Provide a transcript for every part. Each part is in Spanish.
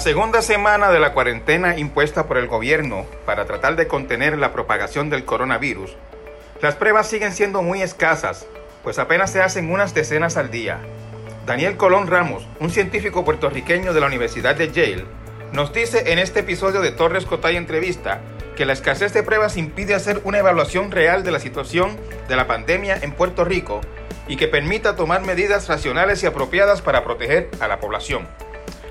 segunda semana de la cuarentena impuesta por el gobierno para tratar de contener la propagación del coronavirus, las pruebas siguen siendo muy escasas, pues apenas se hacen unas decenas al día. Daniel Colón Ramos, un científico puertorriqueño de la Universidad de Yale, nos dice en este episodio de Torres Cotay Entrevista que la escasez de pruebas impide hacer una evaluación real de la situación de la pandemia en Puerto Rico y que permita tomar medidas racionales y apropiadas para proteger a la población.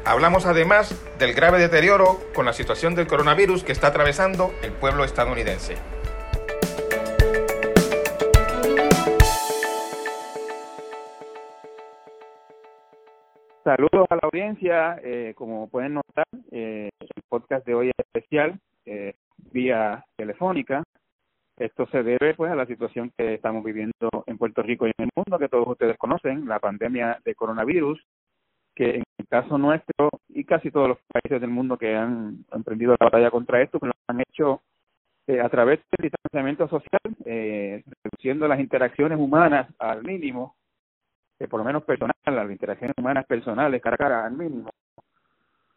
Hablamos además del grave deterioro con la situación del coronavirus que está atravesando el pueblo estadounidense. Saludos a la audiencia. Eh, como pueden notar, eh, el podcast de hoy es especial, eh, vía telefónica. Esto se debe pues a la situación que estamos viviendo en Puerto Rico y en el mundo, que todos ustedes conocen, la pandemia de coronavirus, que en el caso nuestro y casi todos los países del mundo que han emprendido la batalla contra esto, pues lo han hecho eh, a través del distanciamiento social, eh, reduciendo las interacciones humanas al mínimo, eh, por lo menos personal, las interacciones humanas personales cara a cara al mínimo.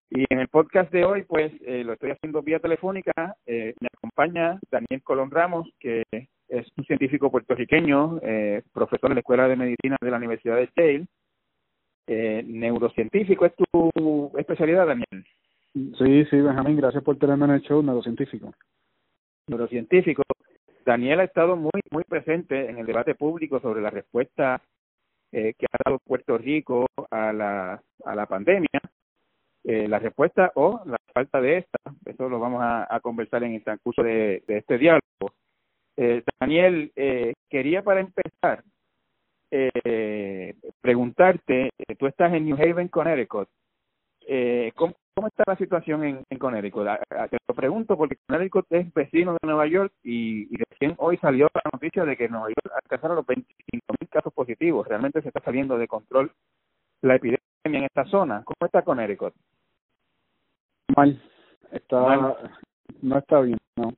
Y en el podcast de hoy, pues eh, lo estoy haciendo vía telefónica. Me acompaña Daniel Colón Ramos, que es un científico puertorriqueño, profesor en la Escuela de Medicina de la Universidad de Yale eh, neurocientífico. ¿Es tu especialidad, Daniel? Sí, sí, Benjamín, gracias por tenerme en el show, neurocientífico. Neurocientífico. Daniel ha estado muy, muy presente en el debate público sobre la respuesta eh, que ha dado Puerto Rico a la, a la pandemia. Eh, la respuesta o la falta de esta, eso lo vamos a, a conversar en el transcurso de, de este diálogo. Eh, Daniel, eh, quería para empezar eh, preguntarte, eh, tú estás en New Haven, Connecticut, eh, ¿cómo, ¿cómo está la situación en, en Connecticut? A, a, te lo pregunto porque Connecticut es vecino de Nueva York y, y recién hoy salió la noticia de que Nueva York alcanzaron los 25 mil casos positivos. Realmente se está saliendo de control la epidemia en esta zona. ¿Cómo está Connecticut? Mal. Está, Mal. No está bien, no.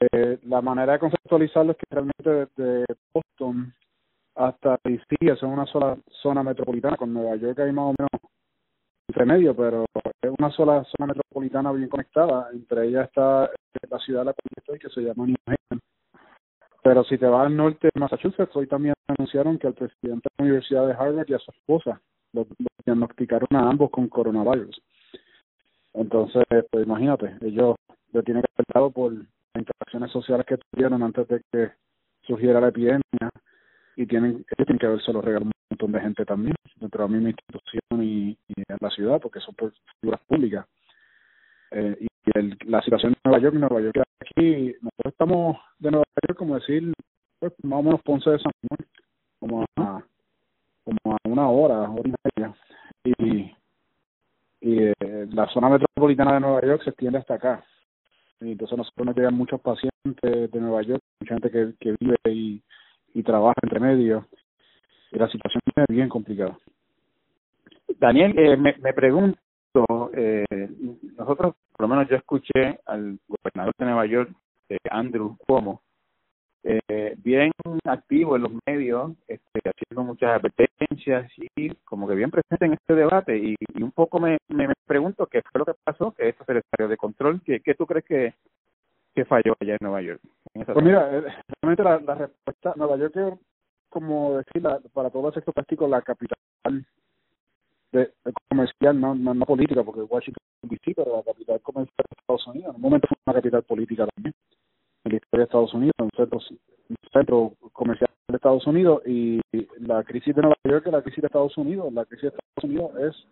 Eh, la manera de conceptualizarlo es que realmente desde Boston hasta DC es una sola zona metropolitana, con Nueva York hay más o menos entre medio, pero es una sola zona metropolitana bien conectada. Entre ellas está la ciudad de la que estoy, que se llama New Haven. Pero si te vas al norte de Massachusetts, hoy también anunciaron que el presidente de la Universidad de Harvard y a su esposa lo, lo diagnosticaron a ambos con coronavirus. Entonces, pues imagínate, ellos lo tienen que por las interacciones sociales que tuvieron antes de que surgiera la epidemia y tienen, ellos tienen que haberse lo regalado un montón de gente también dentro de la misma institución y, y en la ciudad porque son por figuras públicas. Eh, y el, la situación en Nueva York, Nueva York aquí, nosotros estamos de Nueva York como decir, pues más o menos Ponce de San Juan, como a, como a una hora, hora y media. Y y eh, la zona metropolitana de Nueva York se extiende hasta acá. Y entonces nosotros nos llegan muchos pacientes de Nueva York, mucha gente que, que vive y, y trabaja entre medio. Y la situación es bien complicada. Daniel, eh, me, me pregunto, eh, nosotros, por lo menos yo escuché al gobernador de Nueva York, eh, Andrew Cuomo, eh, bien activo en los medios, este, haciendo muchas advertencias y como que bien presente en este debate. Y, y un poco me, me, pregunto qué fue lo que pasó, que esto se le de control. ¿Qué, qué tú crees que, que falló allá en Nueva York? Pues mira, eh, realmente la, la respuesta, Nueva York es como decir, la, para todo el sector práctico, la capital de, de comercial, no, no, no política, porque Washington DC, pero la capital comercial de Estados Unidos. En un momento fue una capital política también en la historia de Estados Unidos, un centro, un centro comercial de Estados Unidos y la crisis de Nueva York es la crisis de Estados Unidos. La crisis de Estados Unidos es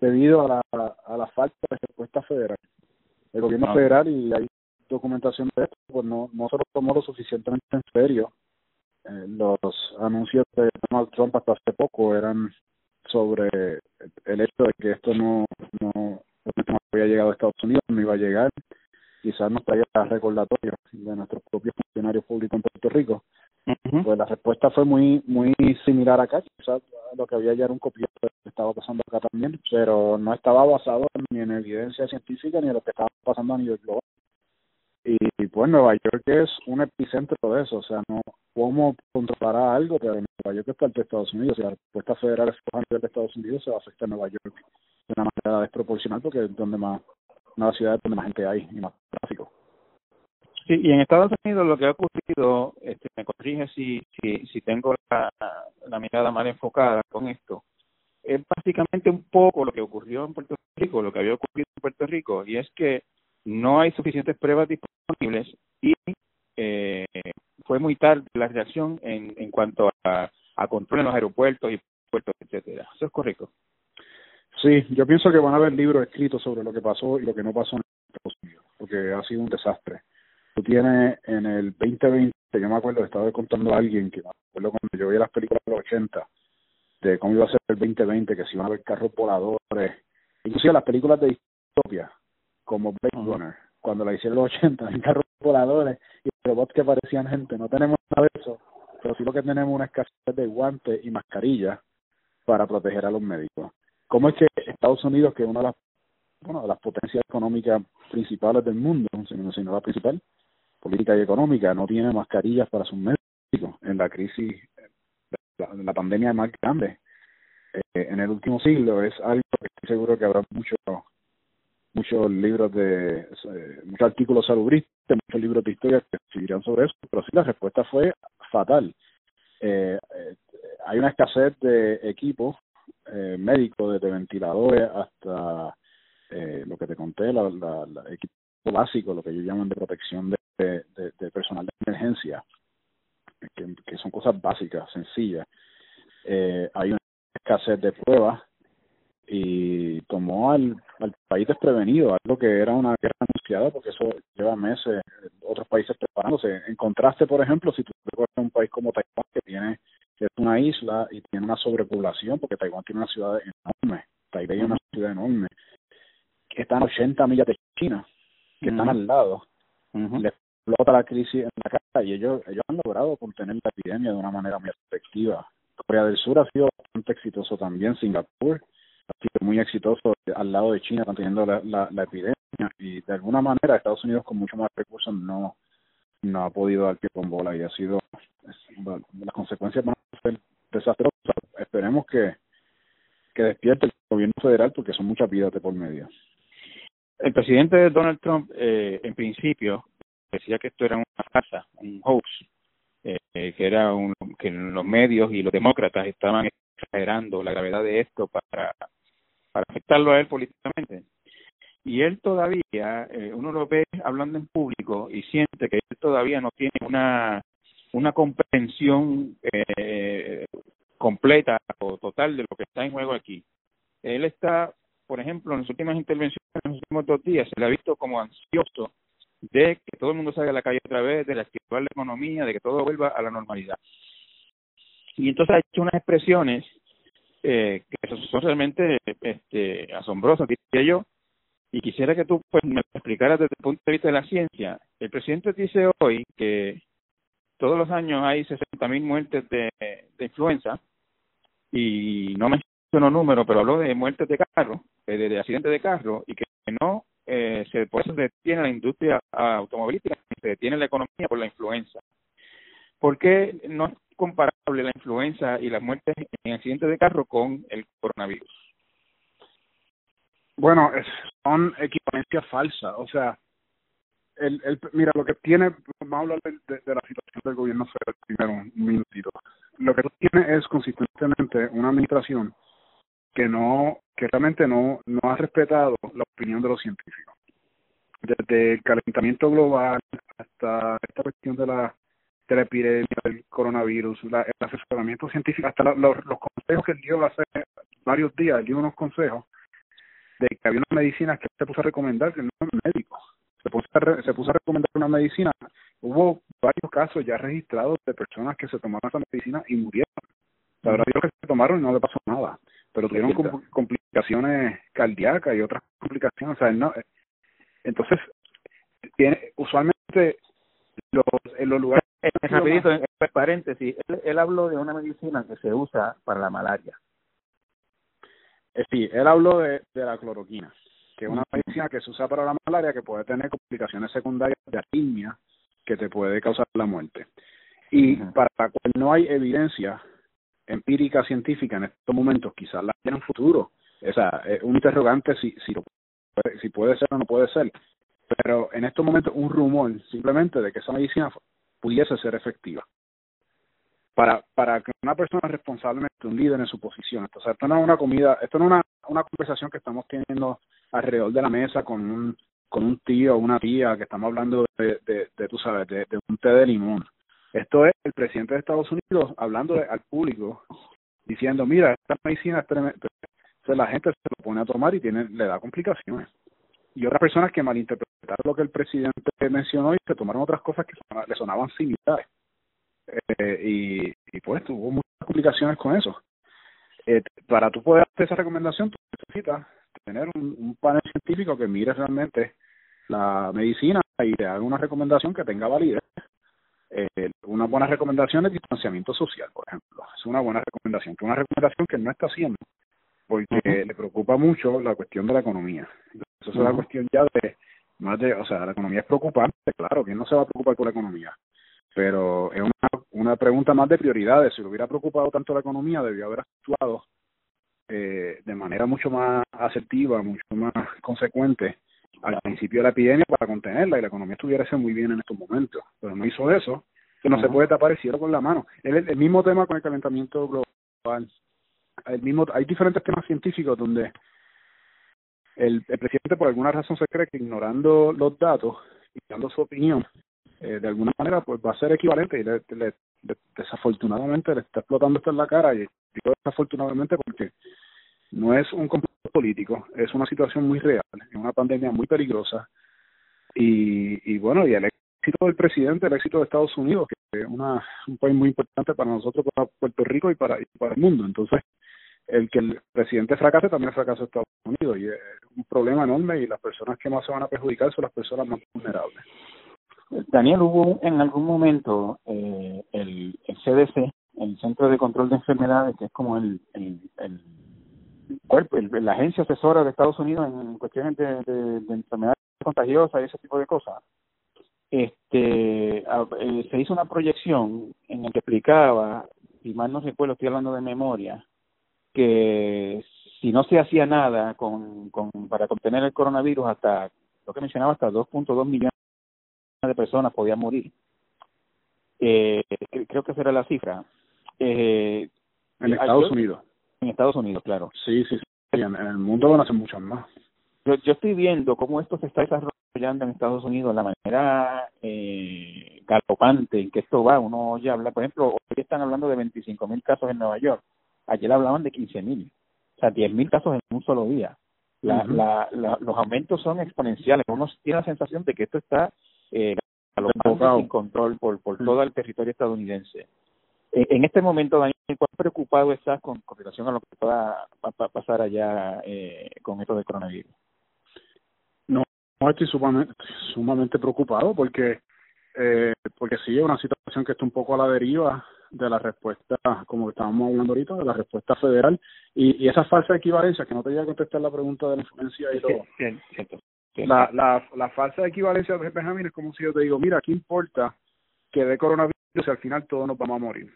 debido a la, a la falta de respuesta federal. El gobierno ah. federal, y hay documentación de esto, pues no, no se lo tomó lo suficientemente en serio. Eh, los anuncios de Donald Trump hasta hace poco eran sobre el hecho de que esto no, no, no había llegado a Estados Unidos, no iba a llegar quizás nos traiga recordatorio de nuestros propios funcionarios públicos en Puerto Rico. Pues la respuesta fue muy muy similar acá, quizás lo que había ya era un lo que estaba pasando acá también, pero no estaba basado ni en evidencia científica ni en lo que estaba pasando a nivel global. Y, pues Nueva York es un epicentro de eso, o sea, no cómo controlará algo, pero Nueva York es parte Estados Unidos, y la respuesta federal es a nivel de Estados Unidos se va a afectar a Nueva York de una manera desproporcional porque es donde más, una ciudad donde más gente hay y más tráfico. Sí, y en Estados Unidos lo que ha ocurrido, este, me corrige si, si, si tengo la, la mirada mal enfocada con esto, es básicamente un poco lo que ocurrió en Puerto Rico, lo que había ocurrido en Puerto Rico, y es que no hay suficientes pruebas disponibles y eh, fue muy tarde la reacción en, en cuanto a, control en los aeropuertos y puertos, etcétera. ¿Eso es correcto? Sí, yo pienso que van a haber libros escritos sobre lo que pasó y lo que no pasó en Estados Unidos, porque ha sido un desastre. Tú tienes en el 2020, yo me acuerdo, estaba contando a alguien que me acuerdo cuando yo vi las películas de los 80, de cómo iba a ser el 2020, que si iban a haber carros voladores, inclusive las películas de distopia, como Blade Runner, cuando la hicieron los 80, en carros voladores y robots que parecían gente. No tenemos nada de eso, pero sí lo que tenemos una escasez de guantes y mascarillas para proteger a los médicos. ¿Cómo es que Estados Unidos, que es una de las, bueno, de las potencias económicas principales del mundo, si no la principal, política y económica, no tiene mascarillas para sus médicos en la crisis, la, la pandemia más grande eh, en el último siglo? Es algo que estoy seguro que habrá mucho muchos libros de, eh, muchos artículos salubristas, muchos libros de historia que escribirán sobre eso, pero sí la respuesta fue fatal. Eh, eh, hay una escasez de equipos eh, médicos, desde ventiladores hasta eh, lo que te conté, la, equipo básico, lo que ellos llaman de protección de, personal de emergencia, que, son cosas básicas, sencillas. Hay una escasez de pruebas y tomó al, al país desprevenido, algo que era una guerra anunciada porque eso lleva meses otros países preparándose. En contraste, por ejemplo, si tú recuerdas un país como Taiwán que tiene que es una isla y tiene una sobrepoblación porque Taiwán tiene una ciudad enorme, Taipei es una ciudad enorme, que están a 80 millas de China, que uh -huh. están al lado, uh -huh. le explota la crisis en la cara y ellos ellos han logrado contener la epidemia de una manera muy efectiva. Corea del Sur ha sido bastante exitoso también, Singapur ha sido muy exitoso al lado de China conteniendo la, la, la epidemia. Y de alguna manera Estados Unidos con mucho más recursos no no ha podido dar pie con bola y ha sido bueno, las consecuencias van a ser desastrosas. Esperemos que que despierte el gobierno federal porque son muchas vidas de por medio. El presidente Donald Trump eh, en principio decía que esto era una farsa un hoax eh, que era un que los medios y los demócratas estaban exagerando la gravedad de esto para para afectarlo a él políticamente. Y él todavía, eh, uno lo ve hablando en público y siente que él todavía no tiene una, una comprensión eh, completa o total de lo que está en juego aquí. Él está, por ejemplo, en las últimas intervenciones, en los últimos dos días, se le ha visto como ansioso de que todo el mundo salga a la calle otra vez, de reactivar la economía, de que todo vuelva a la normalidad. Y entonces ha hecho unas expresiones eh, que son realmente este, asombrosas, diría yo, y quisiera que tú pues, me explicaras desde el punto de vista de la ciencia. El presidente dice hoy que todos los años hay 60.000 muertes de, influenza, y no menciono números, pero habló de muertes de carro, de, de accidentes de carro, y que no eh, se, por eso se detiene la industria automovilística, se detiene la economía por la influenza. ¿Por qué no comparable la influenza y las muertes en accidentes de carro con el coronavirus? Bueno, son equivalencias falsas. O sea, el, mira, lo que tiene, vamos a hablar de la situación del gobierno federal primero, un minutito. Lo que tiene es consistentemente una administración que no, que realmente no, no ha respetado la opinión de los científicos. Desde el calentamiento global hasta esta cuestión de la de la epidemia del coronavirus, la, el asesoramiento científico, hasta la, los, los consejos que él dio hace varios días, él dio unos consejos de que había una medicina que se puso a recomendar que no es médico, se puso, a re, se puso a recomendar una medicina. Hubo varios casos ya registrados de personas que se tomaron esa medicina y murieron. La verdad es que se tomaron y no le pasó nada, pero tuvieron com complicaciones cardíacas y otras complicaciones. O sea, no, entonces, tiene, usualmente los, en los lugares eh, rapidito, en paréntesis, él, él habló de una medicina que se usa para la malaria. Eh, sí, él habló de, de la cloroquina, que es una medicina que se usa para la malaria que puede tener complicaciones secundarias de arritmia que te puede causar la muerte. Y uh -huh. para la cual no hay evidencia empírica científica en estos momentos, quizás la en un futuro. O sea, es un interrogante si, si, si puede ser o no puede ser. Pero en estos momentos un rumor simplemente de que esa medicina pudiese ser efectiva. Para, para que una persona responsablemente, un líder en su posición, o sea, esto no es una comida, esto no es una, una conversación que estamos teniendo alrededor de la mesa con un, con un tío o una tía que estamos hablando de, de, tú sabes, de, de un té de limón. Esto es el presidente de Estados Unidos hablando al público, diciendo, mira, esta medicina es tremenda. Entonces la gente se lo pone a tomar y tiene, le da complicaciones y otras personas que malinterpretaron lo que el presidente mencionó y se tomaron otras cosas que le sonaban similares. Eh, y, y pues tuvo muchas complicaciones con eso. Eh, para tú poder hacer esa recomendación, tú necesitas tener un, un panel científico que mire realmente la medicina y le haga una recomendación que tenga validez. Eh, una buena recomendación es distanciamiento social, por ejemplo. Es una buena recomendación, que una recomendación que no está haciendo porque le preocupa mucho la cuestión de la economía. Eso es una cuestión ya de, más de, o sea, la economía es preocupante, claro, ¿quién no se va a preocupar por la economía? Pero es una, una pregunta más de prioridades. Si le hubiera preocupado tanto la economía, debió haber actuado eh, de manera mucho más asertiva, mucho más consecuente al principio de la epidemia para contenerla y la economía estuviera muy bien en estos momentos. Pero no hizo eso. que no se puede tapar el cielo con la mano. El, el mismo tema con el calentamiento global el mismo, hay diferentes temas científicos donde el, el, presidente por alguna razón se cree que ignorando los datos y dando su opinión, eh, de alguna manera pues va a ser equivalente y le, le, desafortunadamente le está explotando esto en la cara y digo desafortunadamente porque no es un complot político, es una situación muy real, es una pandemia muy peligrosa y, y bueno, y el éxito del presidente, el éxito de Estados Unidos, que es una, un país muy importante para nosotros, para Puerto Rico y para, y para el mundo. Entonces, el que el presidente fracase también fracasa Estados Unidos y es un problema enorme y las personas que más se van a perjudicar son las personas más vulnerables. Daniel, hubo en algún momento eh, el, CDC, el Centro de Control de Enfermedades, que es como el, el, cuerpo, el, la agencia asesora de Estados Unidos en cuestiones de, de, de enfermedades contagiosas y ese tipo de cosas, este eh, se hizo una proyección en la que explicaba, si mal no recuerdo, estoy hablando de memoria, que si no se hacía nada con, con para contener el coronavirus hasta lo que mencionaba hasta 2.2 millones de personas podían morir. Eh, creo que esa era la cifra. Eh, en Estados Unidos. En Estados Unidos claro. Sí sí, sí. En, el mundo van a ser muchas más. Yo, yo estoy viendo cómo esto se está desarrollando en Estados Unidos la manera eh, galopante en que esto va. Uno ya habla por ejemplo hoy están hablando de 25 mil casos en Nueva York Ayer hablaban de 15.000, o sea, 10.000 casos en un solo día. La, la, la, los aumentos son exponenciales. Uno tiene la sensación de que esto está eh, sin control por, por todo el territorio estadounidense. En, en este momento, Daniel, ¿cuán preocupado estás con, con relación a lo que pueda pasar allá eh, con esto del coronavirus? No, estoy sumamente, sumamente preocupado porque eh, porque sí es una situación que está un poco a la deriva de la respuesta, como estábamos hablando ahorita, de la respuesta federal y, y esa falsa equivalencia, que no te voy a contestar la pregunta de la influencia y todo. La, la, la falsa equivalencia de Benjamín es como si yo te digo, mira, ¿qué importa que de coronavirus si al final todos nos vamos a morir?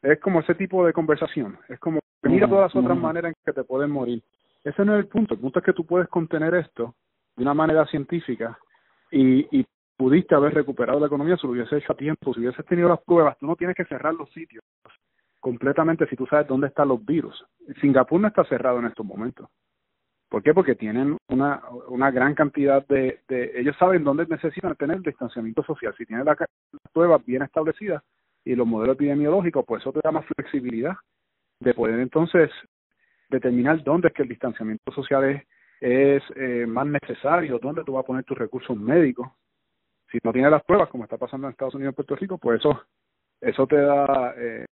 Es como ese tipo de conversación, es como, mira todas las otras maneras en que te pueden morir. Ese no es el punto, el punto es que tú puedes contener esto de una manera científica y, y pudiste haber recuperado la economía si lo hubiese hecho a tiempo, si hubieses tenido las pruebas, tú no tienes que cerrar los sitios completamente si tú sabes dónde están los virus. Singapur no está cerrado en estos momentos. ¿Por qué? Porque tienen una, una gran cantidad de, de... Ellos saben dónde necesitan tener distanciamiento social. Si tienen las pruebas bien establecidas y los modelos epidemiológicos, pues eso te da más flexibilidad de poder entonces determinar dónde es que el distanciamiento social es, es eh, más necesario, dónde tú vas a poner tus recursos médicos, si no tiene las pruebas, como está pasando en Estados Unidos y Puerto Rico, pues eso, eso te da, eh,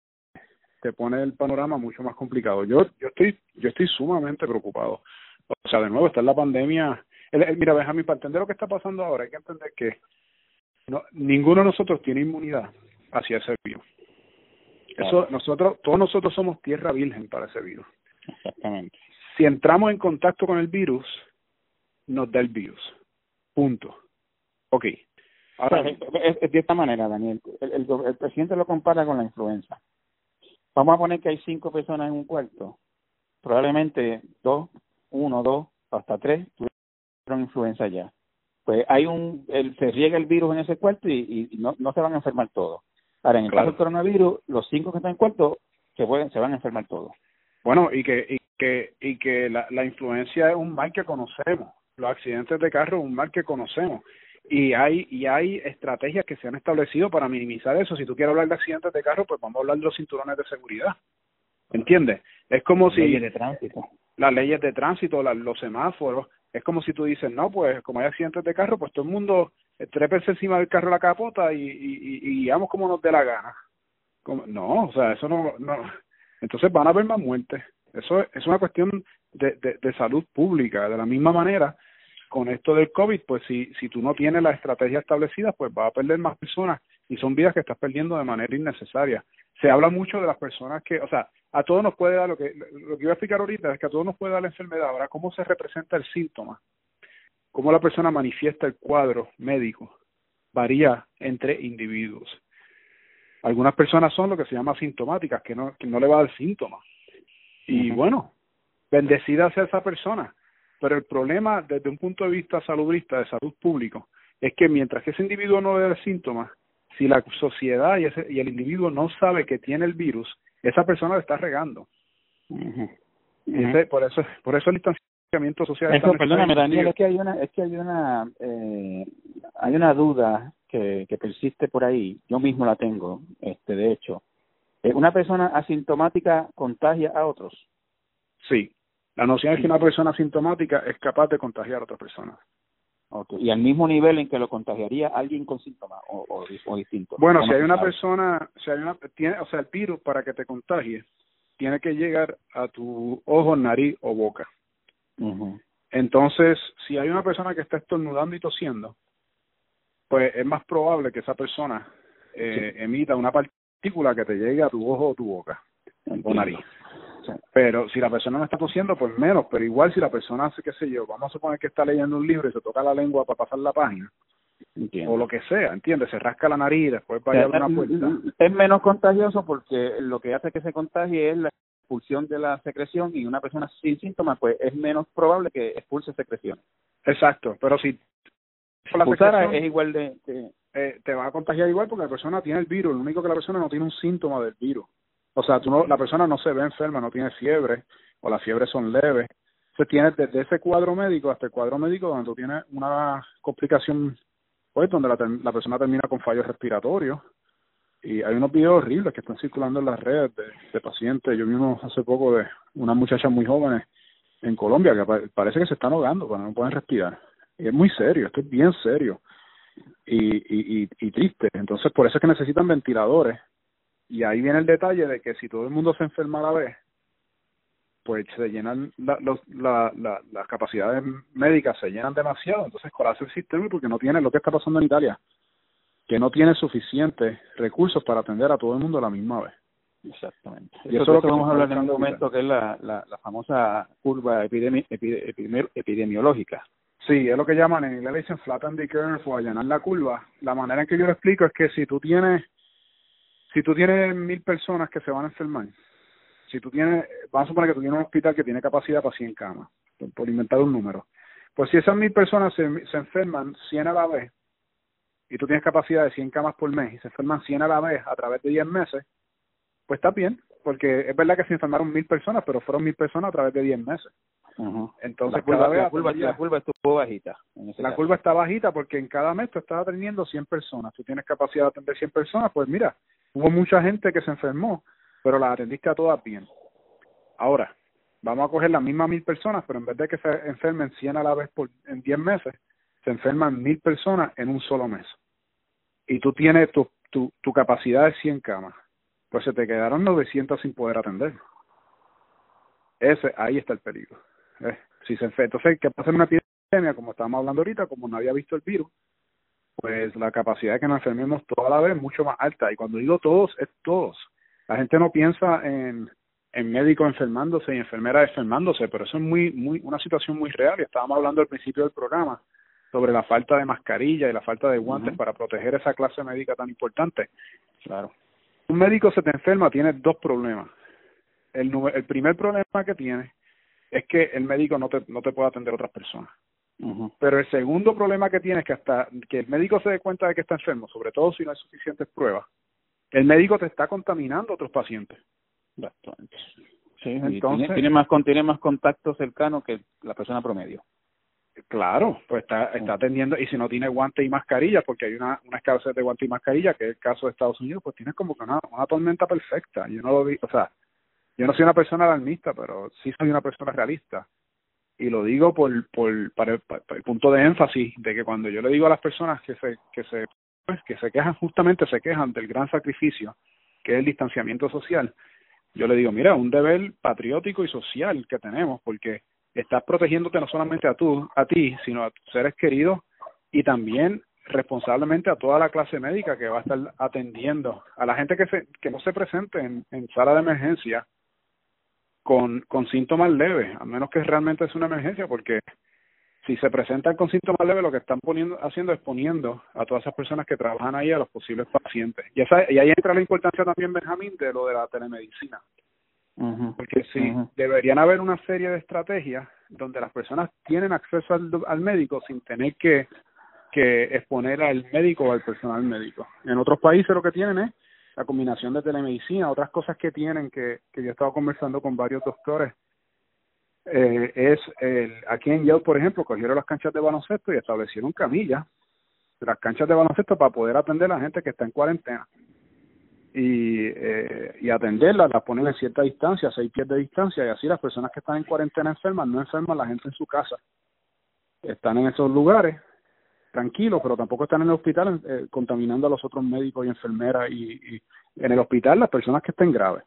te pone el panorama mucho más complicado. Yo, yo estoy, yo estoy sumamente preocupado. O sea, de nuevo está en la pandemia. El, mira, Benjamín, para entender lo que está pasando ahora, hay que entender que no, ninguno de nosotros tiene inmunidad hacia ese virus. Eso, nosotros, todos nosotros somos tierra virgen para ese virus. Exactamente. Si entramos en contacto con el virus, nos da el virus. Punto. Ok, Ahora, es, de esta manera, Daniel. El, el, presidente lo compara con la influenza. Vamos a poner que hay cinco personas en un cuarto. Probablemente dos uno, dos, hasta tres tuvieron influenza ya. Pues hay un, el, se riega el virus en ese cuarto y, y no, no se van a enfermar todos. Ahora, en el caso del coronavirus, los cinco que están en cuarto se, pueden, se van a enfermar todos. Bueno, y que, y que, y que la, la influencia es un mal que conocemos. Los accidentes de carro es un mal que conocemos y hay y hay estrategias que se han establecido para minimizar eso. Si tú quieres hablar de accidentes de carro, pues vamos a hablar de los cinturones de seguridad. ¿Entiendes? Es como si leyes de tránsito. las leyes de tránsito, los semáforos, es como si tú dices, no, pues como hay accidentes de carro, pues todo el mundo trépese encima del carro la capota y, y, y, guiamos como nos dé la gana. Como, no, o sea, eso no, no. Entonces van a haber más muertes. Eso es una cuestión de, de, de salud pública. De la misma manera, con esto del COVID, pues si, si tú no tienes la estrategia establecida, pues vas a perder más personas y son vidas que estás perdiendo de manera innecesaria. Se habla mucho de las personas que, o sea, a todos nos puede dar, lo que, lo que iba a explicar ahorita es que a todos nos puede dar la enfermedad. Ahora, ¿cómo se representa el síntoma? ¿Cómo la persona manifiesta el cuadro médico? Varía entre individuos. Algunas personas son lo que se llama sintomáticas, que no, que no le va a dar síntomas. Y bueno, bendecida sea esa persona pero el problema desde un punto de vista salubrista, de salud público, es que mientras que ese individuo no dé síntomas, si la sociedad y, ese, y el individuo no sabe que tiene el virus, esa persona le está regando. ese, por eso por eso el distanciamiento social eso, perdóname Daniel es que hay una es que hay una eh, hay una duda que, que persiste por ahí. Yo mismo la tengo este de hecho. Eh, una persona asintomática contagia a otros sí la noción es que una persona asintomática es capaz de contagiar a otras personas. Okay. Y al mismo nivel en que lo contagiaría alguien con síntomas o, o, o distinto. Bueno, si hay una persona, si hay una, tiene, o sea, el virus para que te contagie tiene que llegar a tu ojo, nariz o boca. Entonces, si hay una persona que está estornudando y tosiendo, pues es más probable que esa persona eh, emita una partícula que te llegue a tu ojo o tu boca o nariz. Pero si la persona no está tosiendo, pues menos. Pero igual si la persona hace, qué sé yo, vamos a suponer que está leyendo un libro y se toca la lengua para pasar la página. O lo que sea, ¿entiendes? Se rasca la nariz después va a una puerta. Es menos contagioso porque lo que hace que se contagie es la expulsión de la secreción y una persona sin síntomas, pues es menos probable que expulse secreción. Exacto, pero si la secreción, es igual de... Eh, te va a contagiar igual porque la persona tiene el virus, lo único que la persona no tiene un síntoma del virus. O sea, tú no, la persona no se ve enferma, no tiene fiebre, o las fiebres son leves. Entonces tienes desde ese cuadro médico hasta el cuadro médico donde tú tienes una complicación, pues donde la, la persona termina con fallos respiratorios. Y hay unos videos horribles que están circulando en las redes de, pacientes. Yo vi uno hace poco de unas muchachas muy jóvenes en Colombia que parece que se están ahogando cuando no pueden respirar. Y es muy serio, esto es bien serio y, y, y triste. Entonces, por eso es que necesitan ventiladores y ahí viene el detalle de que si todo el mundo se enferma a la vez, pues se llenan la, los, la, la, las capacidades médicas, se llenan demasiado, entonces colapsa el sistema porque no tiene lo que está pasando en Italia, que no tiene suficientes recursos para atender a todo el mundo a la misma vez. Exactamente. Y eso, es lo que vamos a hablar en un momento, que es la, la, la famosa curva epidemi, epidemiológica. Sí, es lo que llaman en inglés dicen flatten the curve o allanar la curva. La manera en que yo lo explico es que si tú tienes si tú tienes mil personas que se van a enfermar, si tú tienes, vamos a suponer que tú tienes un hospital que tiene capacidad para 100 camas, por, inventar un número, pues si esas mil personas se, se enferman 100 a la vez, y tú tienes capacidad de 100 camas por mes, y se enferman 100 a la vez a través de 10 meses, pues está bien, porque es verdad que se enfermaron mil personas, pero fueron mil personas a través de 10 meses. Entonces, la curva, la, curva, la curva estuvo bajita. La curva está bajita porque en cada mes tú estás atendiendo 100 personas. Tú tienes capacidad de atender 100 personas, pues mira, Hubo mucha gente que se enfermó, pero las atendiste a todas bien. Ahora, vamos a coger las mismas mil personas, pero en vez de que se enfermen 100 a la vez por, en 10 meses, se enferman mil personas en un solo mes. Y tú tienes tu, tu, tu capacidad de 100 camas, pues se te quedaron 900 sin poder atender. Ese, ahí está el peligro. Eh, si se enferma, entonces, ¿qué pasa en una epidemia? Como estábamos hablando ahorita, como no había visto el virus, pues la capacidad de que nos enfermemos toda la vez es mucho más alta. Y cuando digo todos, es todos. La gente no piensa en, en médicos enfermándose y enfermeras enfermándose, pero eso es muy, muy, una situación muy real. Y estábamos hablando al principio del programa sobre la falta de mascarilla y la falta de guantes para proteger esa clase médica tan importante. Claro. Un médico se te enferma, tiene dos problemas. El, el primer problema que tiene es que el médico no te, no te puede atender a otras personas. Pero el segundo problema que tiene es que hasta que el médico se dé cuenta de que está enfermo, sobre todo si no hay suficientes pruebas, el médico te está contaminando a otros pacientes. Sí, entonces tiene, más tiene más contacto cercano que la persona promedio. Claro, pues está, está atendiendo, y si no tiene guante y mascarilla, porque hay una, una escasez de guante y mascarilla, que es el caso de Estados Unidos, pues tienes como que una, una tormenta perfecta. Yo no lo vi, o sea, yo no soy una persona alarmista, pero sí soy una persona realista. Y lo digo por, por, para, el, punto de énfasis de que cuando yo le digo a las personas que se, que se, pues, que se quejan, justamente se quejan del gran sacrificio que es el distanciamiento social, yo le digo, mira, un deber patriótico y social que tenemos, porque estás protegiéndote no solamente a tú, a ti, sino a tus seres queridos y también responsablemente a toda la clase médica que va a estar atendiendo a la gente que se que no se presente en, en sala de emergencia con con síntomas leves, a menos que realmente es una emergencia, porque si se presentan con síntomas leves, lo que están poniendo, haciendo es poniendo a todas esas personas que trabajan ahí a los posibles pacientes. Y, esa, y ahí entra la importancia también, Benjamín, de lo de la telemedicina. Porque sí, deberían haber una serie de estrategias donde las personas tienen acceso al, al médico sin tener que, que exponer al médico o al personal médico. En otros países lo que tienen es la combinación de telemedicina, otras cosas que tienen que, que yo he estado conversando con varios doctores eh, es el, aquí en Yale, por ejemplo, cogieron las canchas de baloncesto y establecieron camillas, las canchas de baloncesto para poder atender a la gente que está en cuarentena y, eh, y atenderlas, las ponen en cierta distancia, seis pies de distancia, y así las personas que están en cuarentena enfermas no enferman la gente en su casa. Están en esos lugares tranquilos, pero tampoco están en el hospital eh, contaminando a los otros médicos y enfermeras y, en el hospital las personas que estén graves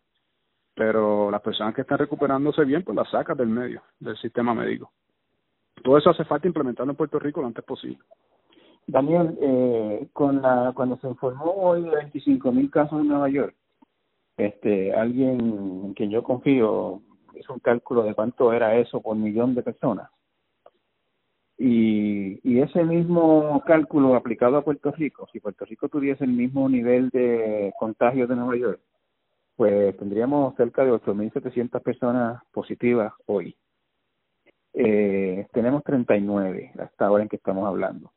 pero las personas que están recuperándose bien, pues las sacas del medio, del sistema médico. Todo eso hace falta implementarlo en Puerto Rico lo antes posible. Daniel, eh, con la, cuando se informó hoy de 25 mil casos en Nueva York, este, alguien en quien yo confío hizo un cálculo de cuánto era eso por millón de personas. Y, y ese mismo cálculo aplicado a Puerto Rico, si Puerto Rico tuviese el mismo nivel de contagio de Nueva York, pues tendríamos cerca de 8.700 personas positivas hoy. Eh, tenemos 39 hasta ahora en que estamos hablando.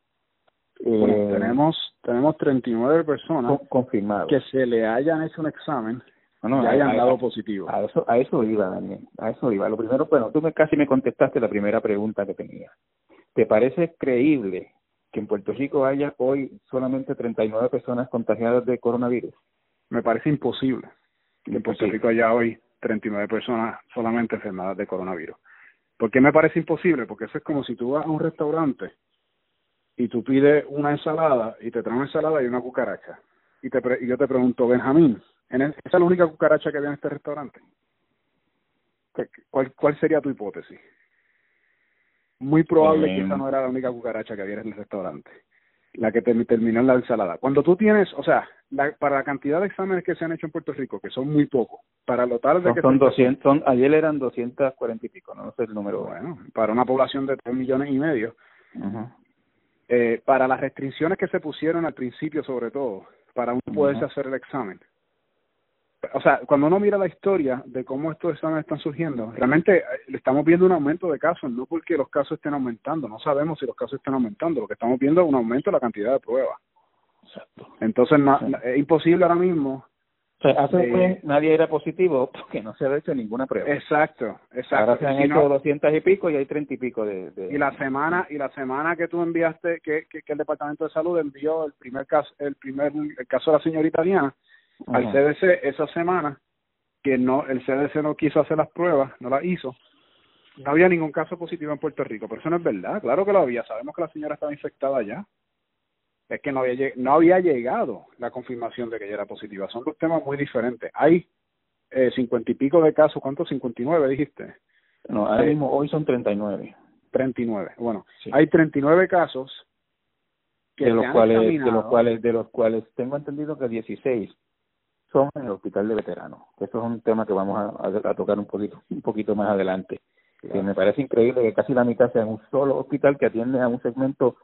Eh, tenemos tenemos 39 personas confirmadas que se le hayan hecho un examen no, y hayan dado positivo. A eso, a eso iba, Daniel. A eso iba. Lo primero, bueno, tú me, casi me contestaste la primera pregunta que tenía. ¿Te parece creíble que en Puerto Rico haya hoy solamente 39 personas contagiadas de coronavirus? Me parece imposible en Puerto Rico haya hoy 39 personas solamente enfermadas de coronavirus. ¿Por qué me parece imposible? Porque eso es como si tú vas a un restaurante y tú pides una ensalada y te traen una ensalada y una cucaracha. Y, te y yo te pregunto, Benjamín, ¿esa es la única cucaracha que había en este restaurante? ¿Cuál, cuál sería tu hipótesis? Muy probable que esa no era la única cucaracha que había en el restaurante la que terminó en la ensalada. Cuando tú tienes, o sea, la, para la cantidad de exámenes que se han hecho en Puerto Rico, que son muy pocos, para lo tal de que... Son 200, son, ayer eran 240 y pico, no, sé el número. Bueno, para una población de 3 millones y medio. eh, para las restricciones que se pusieron al principio, sobre todo, para uno poderse hacer el examen, o sea, cuando uno mira la historia de cómo estos exámenes están surgiendo, realmente eh, estamos viendo un aumento de casos, no porque los casos estén aumentando, no sabemos si los casos están aumentando, lo que estamos viendo es un aumento de la cantidad de pruebas. Exacto. Entonces, es imposible ahora mismo. O sea, hace eh, nadie era positivo porque no se ha hecho ninguna prueba. Exacto, exacto. Ahora se han hecho doscientas y pico y hay treinta y pico de, Y la semana y la semana que tú enviaste, que, que, el Departamento de Salud envió el primer caso, el primer el caso de la señorita Diana, al CDC esa semana que no el CDC no quiso hacer las pruebas, no las hizo. No había ningún caso positivo en Puerto Rico, pero eso no es verdad. Claro que lo había. Sabemos que la señora estaba infectada ya. Es que no había no había llegado la confirmación de que ella era positiva. Son dos temas muy diferentes. Hay eh, cincuenta y pico de casos. ¿Cuántos? Cincuenta y nueve dijiste. No, ahora mismo hoy son treinta y nueve. Treinta y nueve. Bueno, hay treinta y nueve casos que de los cuales de los cuales de los cuales tengo entendido que dieciséis son en el hospital de veteranos. Eso es un tema que vamos a, a, tocar un poquito, un poquito más adelante. Que me parece increíble que casi la mitad sea en un solo hospital que atiende a un segmento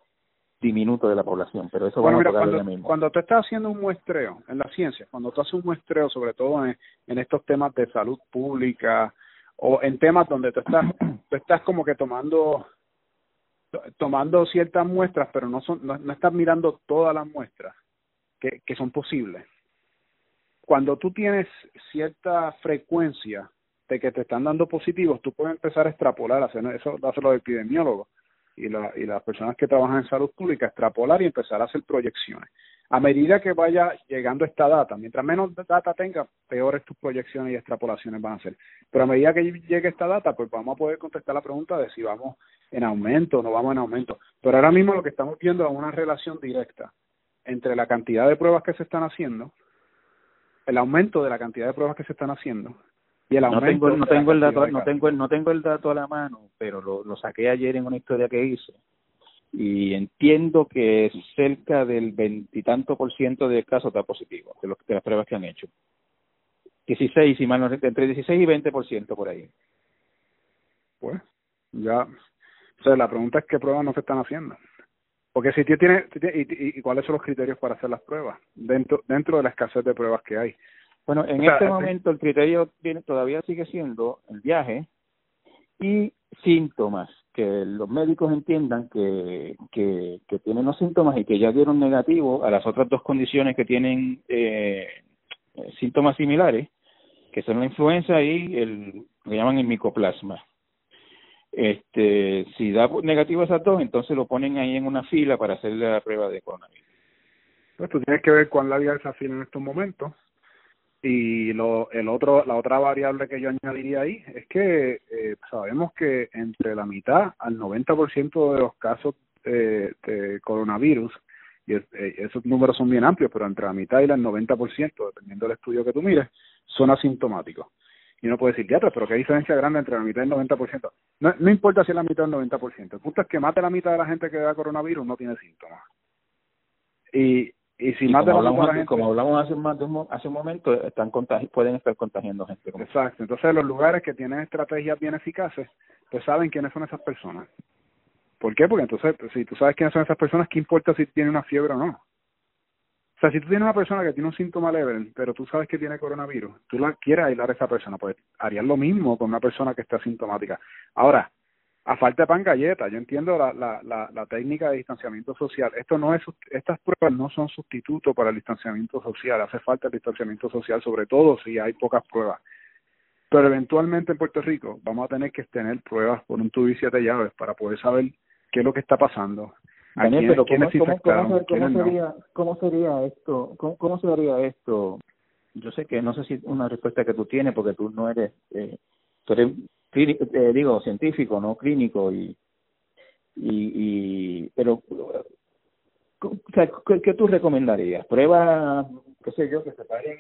diminuto de la población, pero eso bueno, vamos a cuando, mismo. Cuando tú estás haciendo un muestreo en la ciencia, cuando tú haces un muestreo sobre todo en, en estos temas de salud pública o en temas donde tú estás, tú estás como que tomando tomando ciertas muestras, pero no son no, no estás mirando todas las muestras que, que son posibles. Cuando tú tienes cierta frecuencia de que te están dando positivos, tú puedes empezar a extrapolar, hacer eso lo hacen los epidemiólogos y, la, y las personas que trabajan en salud pública, extrapolar y empezar a hacer proyecciones. A medida que vaya llegando esta data, mientras menos data tenga, peores tus proyecciones y extrapolaciones van a ser. Pero a medida que llegue esta data, pues vamos a poder contestar la pregunta de si vamos en aumento o no vamos en aumento. Pero ahora mismo lo que estamos viendo es una relación directa entre la cantidad de pruebas que se están haciendo, el aumento de la cantidad de pruebas que se están haciendo y el aumento no tengo, no tengo el dato no tengo no tengo el dato a la mano pero lo, lo saqué ayer en una historia que hice. Y entiendo que cerca del veintitanto por ciento de casos está positivo de, los, de las pruebas que han hecho. 16 y mal no entre 16 y 20 por ciento por ahí. Pues ya. O sea la pregunta es qué pruebas no se están haciendo porque si tiene, y, y, cuáles son los criterios para hacer las pruebas dentro dentro de la escasez de pruebas que hay bueno en este momento el criterio viene, todavía sigue siendo el viaje y síntomas que los médicos entiendan que, que, que tienen los síntomas y que ya dieron negativo a las otras dos condiciones que tienen eh, síntomas similares, que son la influenza y el lo llaman el micoplasma. Este, si da negativo esas dos, entonces lo ponen ahí en una fila para hacerle la prueba de coronavirus. Pues tú tienes que ver cuán larga es esa fila en estos momentos y lo, el otro, la otra variable que yo añadiría ahí es que eh, sabemos que entre la mitad al 90% de los casos eh, de coronavirus, y eh, esos números son bien amplios, pero entre la mitad y el 90%, dependiendo del estudio que tú mires, son asintomáticos. Y uno puede decir, ya, pero qué diferencia grande entre la mitad y el 90%. No, no importa si es la mitad o el 90%. El punto es que mate la mitad de la gente que da coronavirus no tiene síntomas. Y, y si más como, hablamos, gente, como hablamos hace un, hace un momento, están contagi pueden estar contagiando gente. Exacto. Entonces, los lugares que tienen estrategias bien eficaces, pues saben quiénes son esas personas. ¿Por qué? Porque entonces, si tú sabes quiénes son esas personas, ¿qué importa si tiene una fiebre o no? Sea, si tú tienes una persona que tiene un síntoma leve, pero tú sabes que tiene coronavirus, tú la quieres aislar a esa persona, pues harías lo mismo con una persona que está asintomática. Ahora, a falta de pan galleta. Yo entiendo la, la, la, la, técnica de distanciamiento social. Esto no es, estas pruebas no son sustituto para el distanciamiento social. Hace falta el distanciamiento social, sobre todo si hay pocas pruebas. Pero eventualmente en Puerto Rico vamos a tener que tener pruebas por un tubo y siete llaves para poder saber qué es lo que está pasando. Daniel, pero ¿cómo, cómo, cómo, cómo, sería, ¿cómo sería esto? ¿Cómo, ¿Cómo sería esto? Yo sé que no sé si una respuesta que tú tienes porque tú no eres, eh, tú eres eh, digo, científico, no clínico, y, y, y pero, o sea, ¿qué, ¿qué, tú recomendarías? ¿Prueba, qué sé yo, que se paren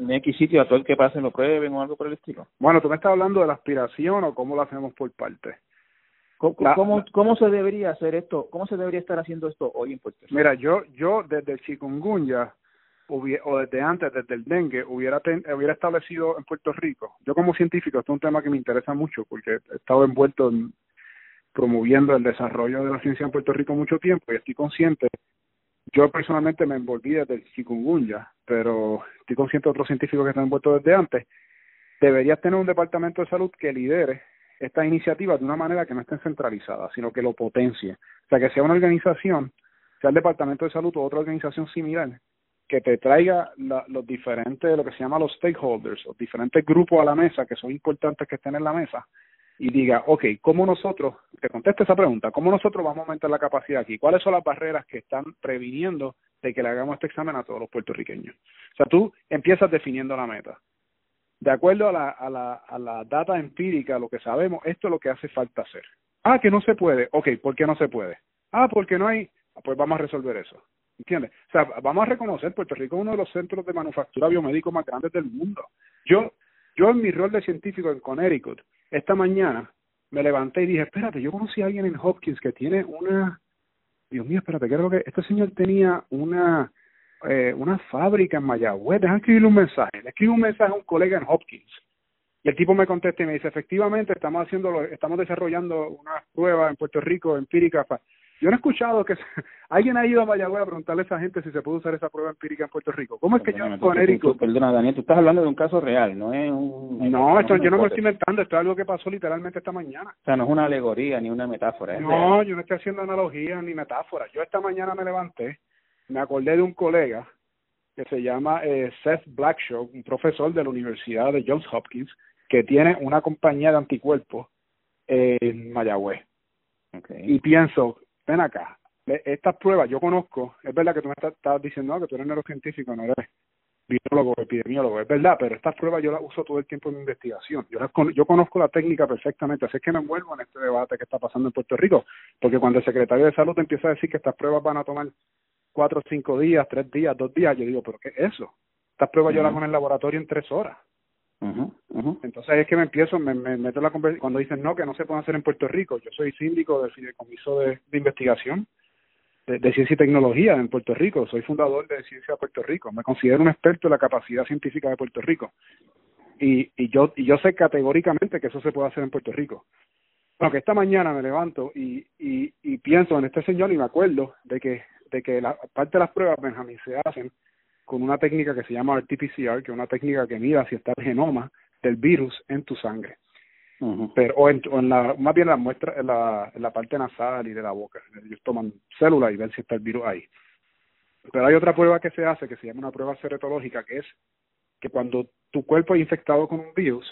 en X sitio a todo el que pasen lo prueben o algo por el estilo? Bueno, tú me estás hablando de la aspiración o cómo lo hacemos por parte. ¿Cómo, la, cómo, ¿Cómo se debería hacer esto? ¿Cómo se debería estar haciendo esto hoy en Puerto Rico? Mira, yo, yo desde el chikungunya hubiera, o desde antes, desde el dengue, hubiera, ten, hubiera establecido en Puerto Rico. Yo como científico, esto es un tema que me interesa mucho porque he estado envuelto en promoviendo el desarrollo de la ciencia en Puerto Rico mucho tiempo y estoy consciente. Yo personalmente me envolví desde el chikungunya, pero estoy consciente de otros científicos que están envueltos desde antes. Deberías tener un departamento de salud que lidere estas iniciativas de una manera que no estén centralizadas, sino que lo potencie. O sea, que sea una organización, sea el departamento de salud o otra organización similar, que te traiga la, los diferentes, lo que se llama los stakeholders, los diferentes grupos a la mesa que son importantes que estén en la mesa y diga, ok, ¿cómo nosotros, te conteste esa pregunta, ¿cómo nosotros vamos a aumentar la capacidad aquí? ¿Cuáles son las barreras que están previniendo de que le hagamos este examen a todos los puertorriqueños? O sea, tú empiezas definiendo la meta. De acuerdo a la, a la, a la data empírica, lo que sabemos, esto es lo que hace falta hacer. Ah, que no se puede. Ok, ¿por qué no se puede? Ah, porque no hay. Pues vamos a resolver eso. ¿Entiendes? O sea, vamos a reconocer, Puerto Rico es uno de los centros de manufactura biomédico más grandes del mundo. Yo, yo en mi rol de científico en Connecticut, esta mañana me levanté y dije, espérate, yo conocí a alguien en Hopkins que tiene una, Dios mío, espérate, creo que este señor tenía una, eh, una fábrica en Mayagüez, déjame escribirle un mensaje, le escribo un mensaje a un colega en Hopkins. Y el tipo me contesta y me dice, efectivamente, estamos haciendo, estamos desarrollando una prueba en Puerto Rico empírica Yo no he escuchado que alguien ha ido a Mayagüez a preguntarle a esa gente si se puede usar esa prueba empírica en Puerto Rico. ¿Cómo es que yo genérico? Perdona, Daniel, tú estás hablando de un caso real, no es un... No, esto, yo no me estoy inventando, esto es algo que pasó literalmente esta mañana. O sea, no es una alegoría ni una metáfora. no, yo no estoy haciendo analogía ni metáfora. Yo esta mañana me levanté, me acordé de un colega que se llama eh, Seth Blackshaw, un profesor de la Universidad de Johns Hopkins, que tiene una compañía de anticuerpos en Mayagüez. Y pienso, ven acá, estas pruebas yo conozco, es verdad que tú me estás, diciendo que tú eres neurocientífico, no eres biólogo epidemiólogo, es verdad, pero estas pruebas yo las uso todo el tiempo en mi investigación. Yo, las, yo conozco la técnica perfectamente, así es que me envuelvo en este debate que está pasando en Puerto Rico, porque cuando el secretario de salud empieza a decir que estas pruebas van a tomar cuatro o cinco días, tres días, dos días, yo digo, ¿pero qué es eso? Estas pruebas yo las hago en el laboratorio en tres horas. Entonces es que me empiezo, me, me meto la conversación, cuando dicen no, que no se puede hacer en Puerto Rico. Yo soy síndico del fideicomiso de, de investigación de, de, ciencia y tecnología en Puerto Rico, soy fundador de Ciencia de Puerto Rico, me considero un experto en la capacidad científica de Puerto Rico. Y, y yo y yo sé categóricamente que eso se puede hacer en Puerto Rico. Aunque esta mañana me levanto y, y, y pienso en este señor y me acuerdo de que de que la parte de las pruebas, Benjamín, se hacen con una técnica que se llama RT-PCR, que es una técnica que mira si está el genoma del virus en tu sangre. Pero, o en, o en, la, más bien la muestra, en la, en la parte nasal y de la boca. Ellos toman células y ven si está el virus ahí. Pero hay otra prueba que se hace que se llama una prueba seretológica, que es que cuando tu cuerpo es infectado con un virus,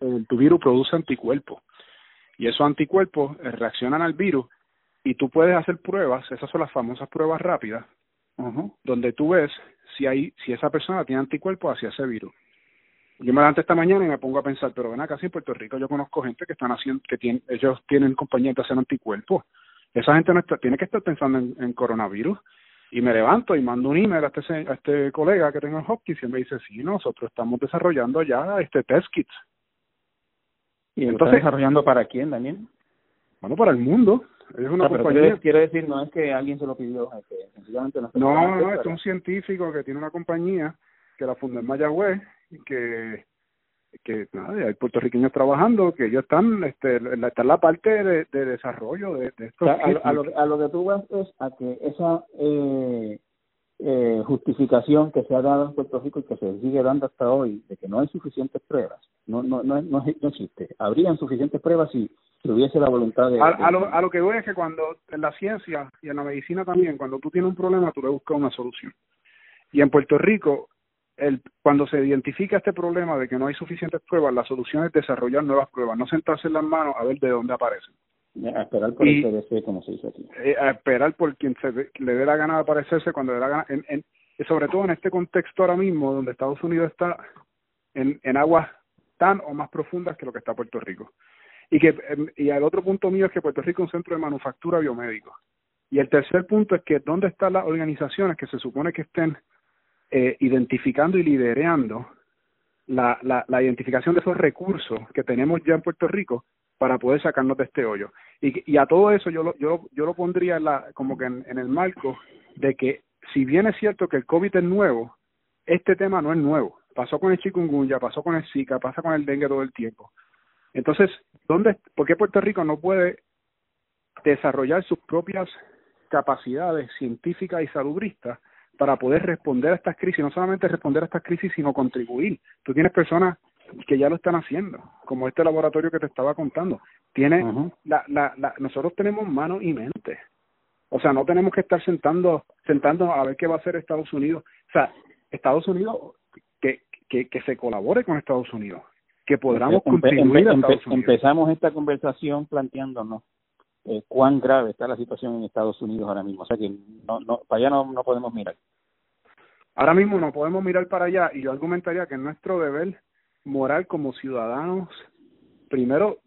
eh, tu virus produce anticuerpos. Y esos anticuerpos eh, reaccionan al virus y tú puedes hacer pruebas, esas son las famosas pruebas rápidas, donde tú ves si hay si esa persona tiene anticuerpos hacia ese virus. Yo me levanto esta mañana y me pongo a pensar, pero ven acá, si en Puerto Rico yo conozco gente que están haciendo, que tienen, ellos tienen compañías de hacer anticuerpos. Esa gente no está, tiene que estar pensando en, coronavirus. Y me levanto y mando un email a este, a este colega que tengo en Hopkins y me dice, sí, nosotros estamos desarrollando ya este test kits. ¿Y entonces desarrollando para quién, Daniel? Bueno, para el mundo. Es una compañía. quiero decir, no es que alguien se lo pidió, sencillamente no No, no, es un científico que tiene una compañía que la fundó en Mayagüez que que nada, hay puertorriqueños trabajando, que ellos están, este, está en la parte de, de desarrollo de, de esto. a, lo, a, lo, que tú vas es a que esa eh, eh, justificación que se ha dado en Puerto Rico y que se sigue dando hasta hoy de que no hay suficientes pruebas, no no no, no, existe. Habrían suficientes pruebas si, hubiese la voluntad de... A, a, lo, a lo que voy es que cuando en la ciencia y en la medicina también, cuando tú tienes un problema, tú le buscas una solución. Y en Puerto Rico el, cuando se identifica este problema de que no hay suficientes pruebas, la solución es desarrollar nuevas pruebas, no sentarse en las manos a ver de dónde aparecen. A esperar por el CDC, como se dice aquí. Eh, a esperar por quien se le dé la gana de aparecerse cuando le dé la gana, en, en, sobre todo en este contexto ahora mismo, donde Estados Unidos está en, en aguas tan o más profundas que lo que está Puerto Rico. Y que em, y el otro punto mío es que Puerto Rico es un centro de manufactura biomédico. Y el tercer punto es que dónde están las organizaciones que se supone que estén eh, identificando y liderando la, la, la identificación de esos recursos que tenemos ya en Puerto Rico para poder sacarnos de este hoyo. Y, a todo eso yo lo, yo, yo lo pondría en la, como que en, en el marco de que si bien es cierto que el COVID es nuevo, este tema no es nuevo. Pasó con el chikungunya, pasó con el Zika, pasa con el dengue todo el tiempo. Entonces, ¿dónde, ¿por qué Puerto Rico no puede desarrollar sus propias capacidades científicas y salubristas para poder responder a estas crisis, no solamente responder a estas crisis, sino contribuir. Tú tienes personas que ya lo están haciendo, como este laboratorio que te estaba contando. Tiene la, la, la, nosotros tenemos mano y mente. O sea, no tenemos que estar sentando, sentando a ver qué va a hacer Estados Unidos. O sea, Estados Unidos, que, que, que se colabore con Estados Unidos, que podamos contribuir a Estados Unidos. Empezamos esta conversación planteándonos eh, cuán grave está la situación en Estados Unidos ahora mismo. O sea que no, no, para allá no, no podemos mirar. Ahora mismo no podemos mirar para allá y yo argumentaría que es nuestro deber moral como ciudadanos, primero,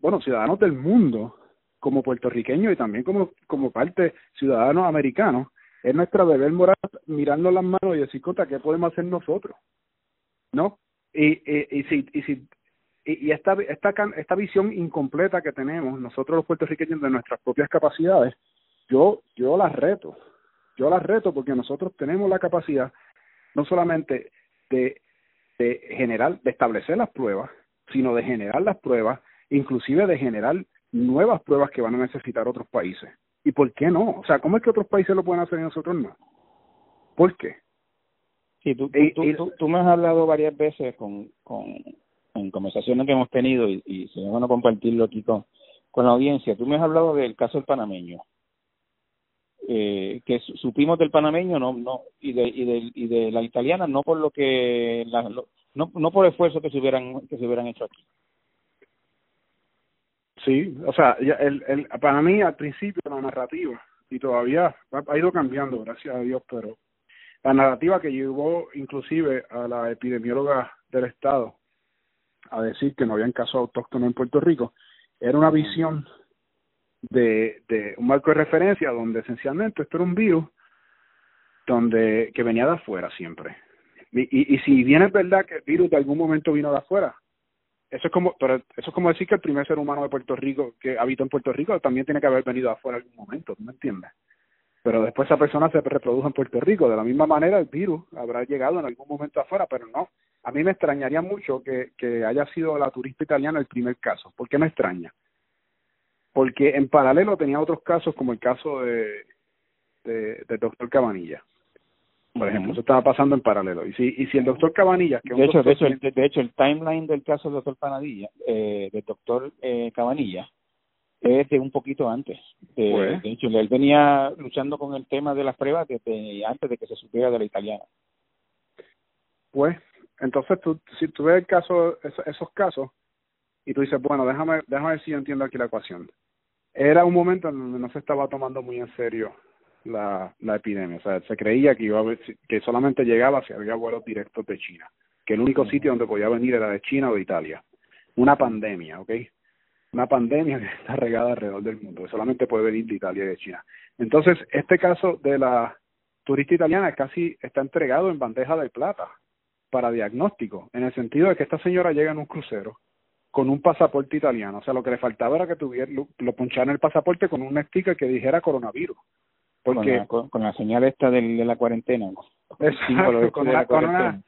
bueno, ciudadanos del mundo, como puertorriqueños y también como, como parte ciudadanos americanos, es nuestro deber moral mirando las manos y decir, Cota, ¿qué podemos hacer nosotros? ¿No? Y, y, y si, y si y, esta, esta, esta visión incompleta que tenemos nosotros los puertorriqueños de nuestras propias capacidades, yo, yo las reto, yo las reto porque nosotros tenemos la capacidad no solamente de, de generar, de establecer las pruebas, sino de generar las pruebas, inclusive de generar nuevas pruebas que van a necesitar otros países. ¿Y por qué no? O sea, ¿cómo es que otros países lo pueden hacer y nosotros no? ¿Por qué? Sí, tú, tú, tú, me has hablado varias veces con, con en conversaciones que hemos tenido y, y sería bueno compartirlo aquí con, con la audiencia. Tú me has hablado del caso del panameño. Eh, que supimos del panameño no no y de y de, y de la italiana no por lo que la, no no por esfuerzo que se hubieran que se hubieran hecho aquí. Sí, o sea, el, el, para mí al principio la narrativa, y todavía ha, ido cambiando, gracias a Dios, pero la narrativa que llevó inclusive a la epidemióloga del Estado a decir que no habían casos autóctonos en Puerto Rico, era una visión de, de un marco de referencia donde esencialmente esto era un virus donde que venía de afuera siempre. Y, y, si bien es verdad que el virus de algún momento vino de afuera, eso es como pero eso es como decir que el primer ser humano de Puerto Rico que habita en Puerto Rico también tiene que haber venido afuera en algún momento, ¿tú me entiendes? Pero después esa persona se reprodujo en Puerto Rico. De la misma manera el virus habrá llegado en algún momento afuera, pero no. A mí me extrañaría mucho que, que haya sido la turista italiana el primer caso. ¿Por qué me extraña? Porque en paralelo tenía otros casos como el caso de, de del doctor Cabanilla por ejemplo, eso estaba pasando en paralelo. Y si, y si el doctor Cabanillas... Que de, hecho, de, hecho, el, de hecho, el timeline del caso del doctor Panadilla, eh, del doctor eh, Cabanilla, es de un poquito antes. Pues. De hecho, él venía luchando con el tema de las pruebas desde antes de que se supiera de la italiana. Pues, entonces, tú, si tú ves el caso, esos, esos casos, y tú dices, bueno, déjame, déjame ver si yo entiendo aquí la ecuación. Era un momento en donde no se estaba tomando muy en serio la, la epidemia. O sea, se creía que iba a que solamente llegaba si había vuelos directos de China, que el único sitio donde podía venir era de China o de Italia. Una pandemia, ¿ok? Una pandemia que está regada alrededor del mundo, que solamente puede venir de Italia y de China. Entonces, este caso de la turista italiana casi está entregado en bandeja de plata para diagnóstico, en el sentido de que esta señora llega en un crucero con un pasaporte italiano. O sea, lo que le faltaba era que tuviera, lo, lo poncharan el pasaporte con un sticker que dijera coronavirus. Porque, con, la, señal esta de, la cuarentena. Exacto, con, una,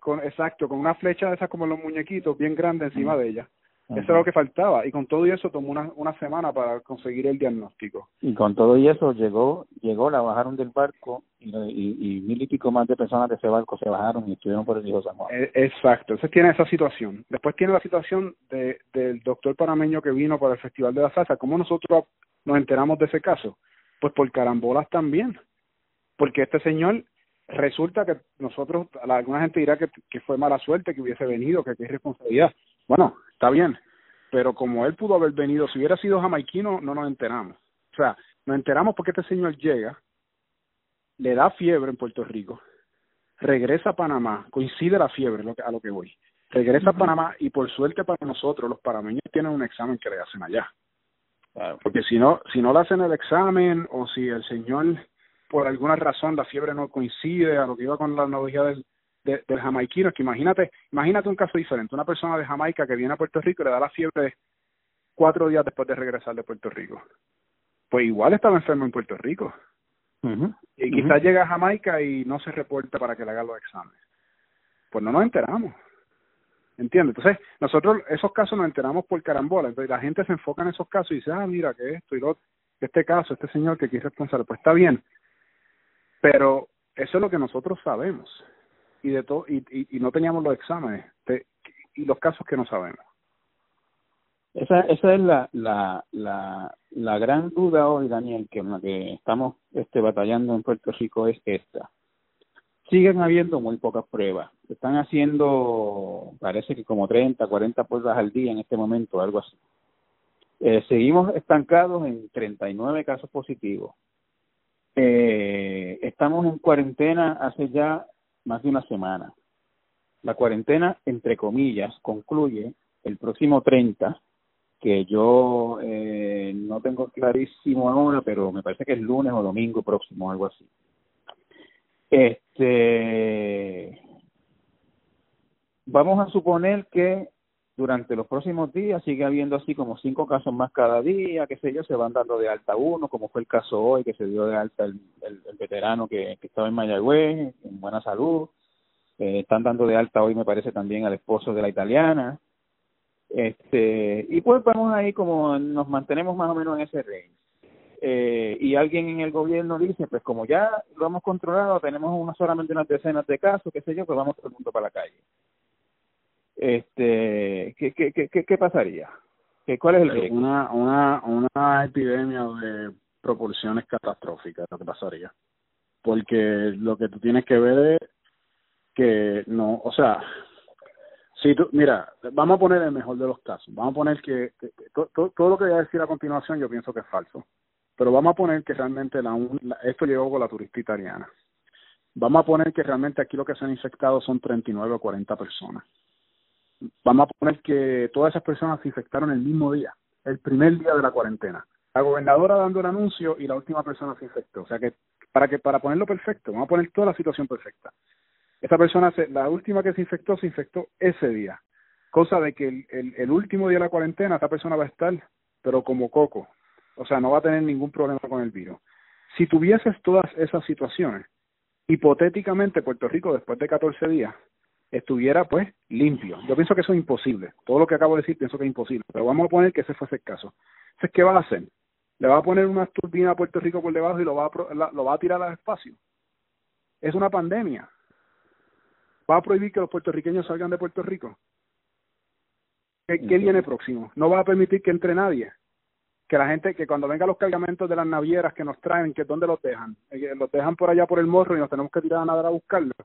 con, exacto, con una flecha de esas como los muñequitos bien grande encima de ella. Eso es lo que faltaba. Y con todo y eso tomó una, una semana para conseguir el diagnóstico. Y con todo y eso llegó, llegó, la bajaron del barco y, y, mil y pico más de personas de ese barco se bajaron y estuvieron por el río San Juan. E, exacto. Entonces tiene esa situación. Después tiene la situación de, del doctor panameño que vino para el Festival de la Salsa. ¿Cómo nosotros nos enteramos de ese caso? Pues por carambolas también. Porque este señor resulta que nosotros, alguna gente dirá que, que fue mala suerte que hubiese venido, que, que es responsabilidad. Bueno, está bien, pero como él pudo haber venido, si hubiera sido jamaiquino, no nos enteramos. O sea, nos enteramos porque este señor llega, le da fiebre en Puerto Rico, regresa a Panamá, coincide la fiebre a lo que voy, regresa a Panamá y por suerte para nosotros, los panameños tienen un examen que le hacen allá. Porque si no, si no le hacen el examen o si el señor por alguna razón la fiebre no coincide a lo que iba con la analogía del, del jamaiquino, es que imagínate, imagínate un caso diferente, una persona de Jamaica que viene a Puerto Rico y le da la fiebre cuatro días después de regresar de Puerto Rico. Pues igual estaba enfermo en Puerto Rico. Y quizás llega a Jamaica y no se reporta para que le haga los exámenes. Pues no nos enteramos. ¿Entiendes? Entonces, nosotros esos casos nos enteramos por carambola. Entonces, la gente se enfoca en esos casos y dice, ah, mira, que esto y lo este caso, este señor que quiere responsable. Pues está bien. Pero eso es lo que nosotros sabemos. Y de todo y, no teníamos los exámenes de, y los casos que no sabemos. Esa, esa es la, la, la, la gran duda hoy, Daniel, que la que estamos este, batallando en Puerto Rico es esta siguen habiendo muy pocas pruebas. Están haciendo, parece que como 30, 40 pruebas al día en este momento, algo así. Eh, seguimos estancados en 39 casos positivos. Eh, estamos en cuarentena hace ya más de una semana. La cuarentena, entre comillas, concluye el próximo 30, que yo eh, no tengo clarísimo ahora, pero me parece que es lunes o domingo próximo, algo así. Este, vamos a suponer que durante los próximos días sigue habiendo así como cinco casos más cada día, qué sé yo, se van dando de alta uno, como fue el caso hoy, que se dio de alta el, veterano que, que, estaba en Mayagüez, en buena salud. Eh, están dando de alta hoy, me parece, también al esposo de la italiana. Este, y pues vamos ahí como nos mantenemos más o menos en ese range. eh, y alguien en el gobierno dice, pues como ya lo hemos controlado, tenemos una, solamente unas decenas de casos, qué sé yo, pues vamos todo el mundo para la calle. Este, ¿qué, qué, qué, qué pasaría? ¿Qué, ¿Cuál es el riesgo? Una, una, una epidemia de proporciones catastróficas, lo que pasaría. Porque lo que tú tienes que ver es que no, o sea, si tú, mira, vamos a poner el mejor de los casos. Vamos a poner que, todo lo que voy a decir a continuación yo pienso que es falso. Pero vamos a poner que realmente la, esto llegó con la turista italiana. Vamos a poner que realmente aquí lo que se han infectado son 39 o 40 personas. Vamos a poner que todas esas personas se infectaron el mismo día, el primer día de la cuarentena. La gobernadora dando el anuncio y la última persona se infectó. O sea que para que para ponerlo perfecto, vamos a poner toda la situación perfecta. Esa persona, se, la última que se infectó, se infectó ese día. Cosa de que el, el, último día de la cuarentena, esa persona va a estar, pero como coco, o sea, no va a tener ningún problema con el virus. Si tuvieses todas esas situaciones, hipotéticamente Puerto Rico después de 14 días estuviera pues limpio. Yo pienso que eso es imposible. Todo lo que acabo de decir pienso que es imposible, pero vamos a poner que ese fuese el caso. Entonces, ¿qué va a hacer? Le va a poner una turbina a Puerto Rico por debajo y lo va a, lo va a tirar al espacio. Es una pandemia. ¿Va a prohibir que los puertorriqueños salgan de Puerto Rico? ¿Qué, ¿Qué, viene próximo? No va a permitir que entre nadie que la gente, que cuando vengan los cargamentos de las navieras que nos traen, que dónde los dejan, eh, los dejan por allá por el morro y nos tenemos que tirar a nadar a buscarlos.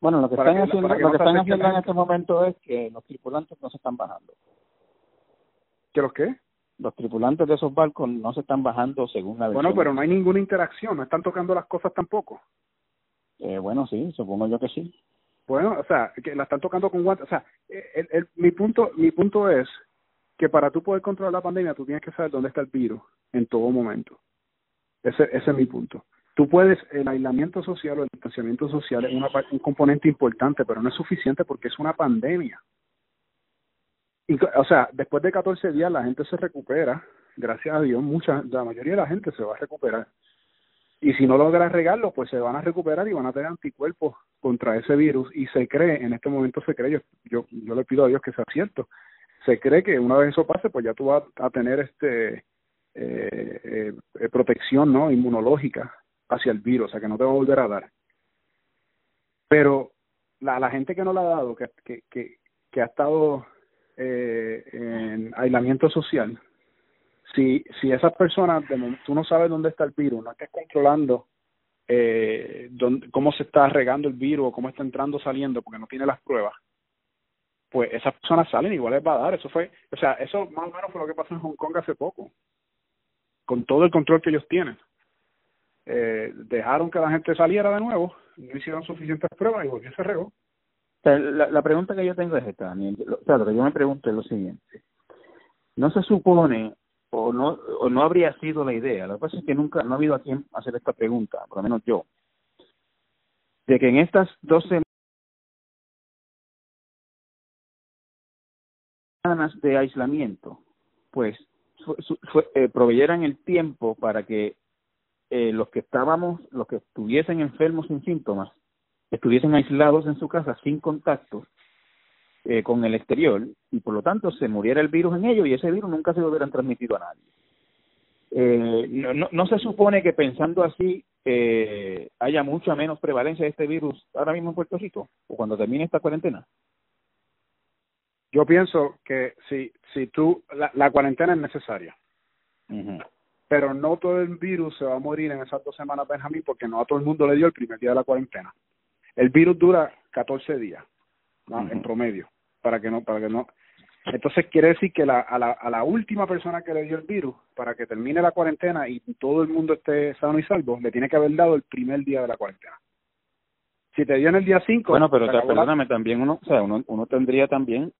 Bueno, lo que están haciendo, lo que están haciendo en este momento es que los tripulantes no se están bajando. ¿Que los qué? Los tripulantes de esos barcos no se están bajando según la Bueno, pero no hay ninguna interacción, no están tocando las cosas tampoco. Eh, bueno, sí, supongo yo que sí. Bueno, o sea, que la están tocando con guantes. O sea, el, el, mi punto mi punto es que para tú poder controlar la pandemia, tú tienes que saber dónde está el virus en todo momento. Ese, ese es mi punto. Tú puedes, el aislamiento social o el distanciamiento social es una, un componente importante, pero no es suficiente porque es una pandemia. O sea, después de 14 días la gente se recupera, gracias a Dios, mucha, la mayoría de la gente se va a recuperar. Y si no logra regarlo, pues se van a recuperar y van a tener anticuerpos contra ese virus. Y se cree, en este momento se cree, yo, yo, yo le pido a Dios que sea cierto, se cree que una vez eso pase, pues ya tú vas a tener este eh, eh, protección no inmunológica hacia el virus, o sea que no te va a volver a dar. Pero la, la gente que no la ha dado, que, que, que, ha estado eh, en aislamiento social, si, si esas personas, tú no sabes dónde está el virus, no estás controlando eh, dónde, cómo se está regando el virus o cómo está entrando saliendo porque no tiene las pruebas, pues esas personas salen igual les va a dar. Eso fue, o sea, eso más o menos fue lo que pasó en Hong Kong hace poco, con todo el control que ellos tienen. Eh, dejaron que la gente saliera de nuevo, no hicieron suficientes pruebas y volvió se regó. La, la pregunta que yo tengo es esta, Daniel. O lo que yo me pregunto es lo siguiente. ¿No se supone o no o no habría sido la idea? Lo que pasa es que nunca, no ha habido a quien hacer esta pregunta, por lo menos yo, de que en estas dos semanas de aislamiento, pues eh, proveyeran el tiempo para que eh, los que estábamos, los que estuviesen enfermos sin síntomas, estuviesen aislados en su casa sin contacto eh, con el exterior y por lo tanto se muriera el virus en ellos y ese virus nunca se lo hubieran transmitido a nadie. Eh, no, no, no se supone que pensando así eh, haya mucha menos prevalencia de este virus ahora mismo en Puerto Rico o cuando termine esta cuarentena. Yo pienso que si, si tú, la, la cuarentena es necesaria, pero no todo el virus se va a morir en esas dos semanas, Benjamín, porque no a todo el mundo le dio el primer día de la cuarentena. El virus dura 14 días, en promedio, para que no, para que no. Entonces quiere decir que la, a, la, a la última persona que le dio el virus, para que termine la cuarentena y todo el mundo esté sano y salvo, le tiene que haber dado el primer día de la cuarentena si te dio en el día 5. Bueno, pero perdóname, también uno, o sea, uno, uno tendría también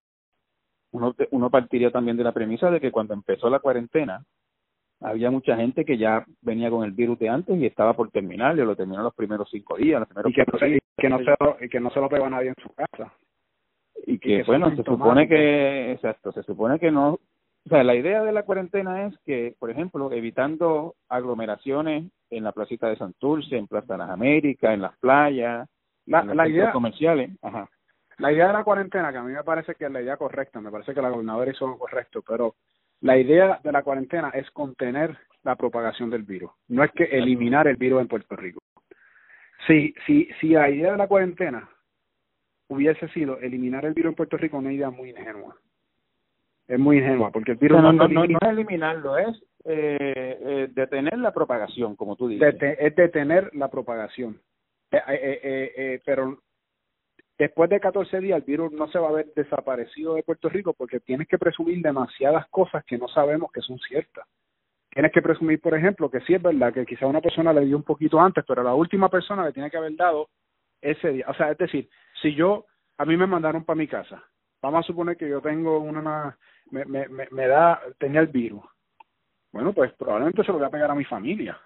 uno, uno partiría también de la premisa de que cuando empezó la cuarentena había mucha gente que ya venía con el virus de antes y estaba por terminar, y lo terminó los primeros cinco días, los primeros y que, no, se, que no se lo, y que no se lo pegó a nadie en su casa. Y que, bueno, se supone que, exacto, se supone que no, o sea, la idea de la cuarentena es que, por ejemplo, evitando aglomeraciones en la placita de Santurce, en Plaza de las Américas, en las playas, la, en la idea, comerciales, ajá. La idea de la cuarentena, que a mí me parece que es la idea correcta, me parece que la gobernadora hizo lo correcto, pero La idea de la cuarentena es contener la propagación del virus, no es que eliminar el virus en Puerto Rico. Si, si, si la idea de la cuarentena hubiese sido eliminar el virus en Puerto Rico, una idea muy ingenua. Es muy ingenua, porque el virus no, no, no, es eliminarlo, es eh, eh, detener la propagación, como tú dices. es detener la propagación. Eh, eh, eh, pero después de 14 días el virus no se va a ver desaparecido de Puerto Rico porque tienes que presumir demasiadas cosas que no sabemos que son ciertas. Tienes que presumir, por ejemplo, que sí es verdad que quizá una persona le dio un poquito antes, pero la última persona le tiene que haber dado ese día. O sea, es decir, si yo, a mí me mandaron para mi casa, vamos a suponer que yo tengo una, me, me, me, da, tenía el virus. Bueno, pues probablemente se lo voy a pegar a mi familia.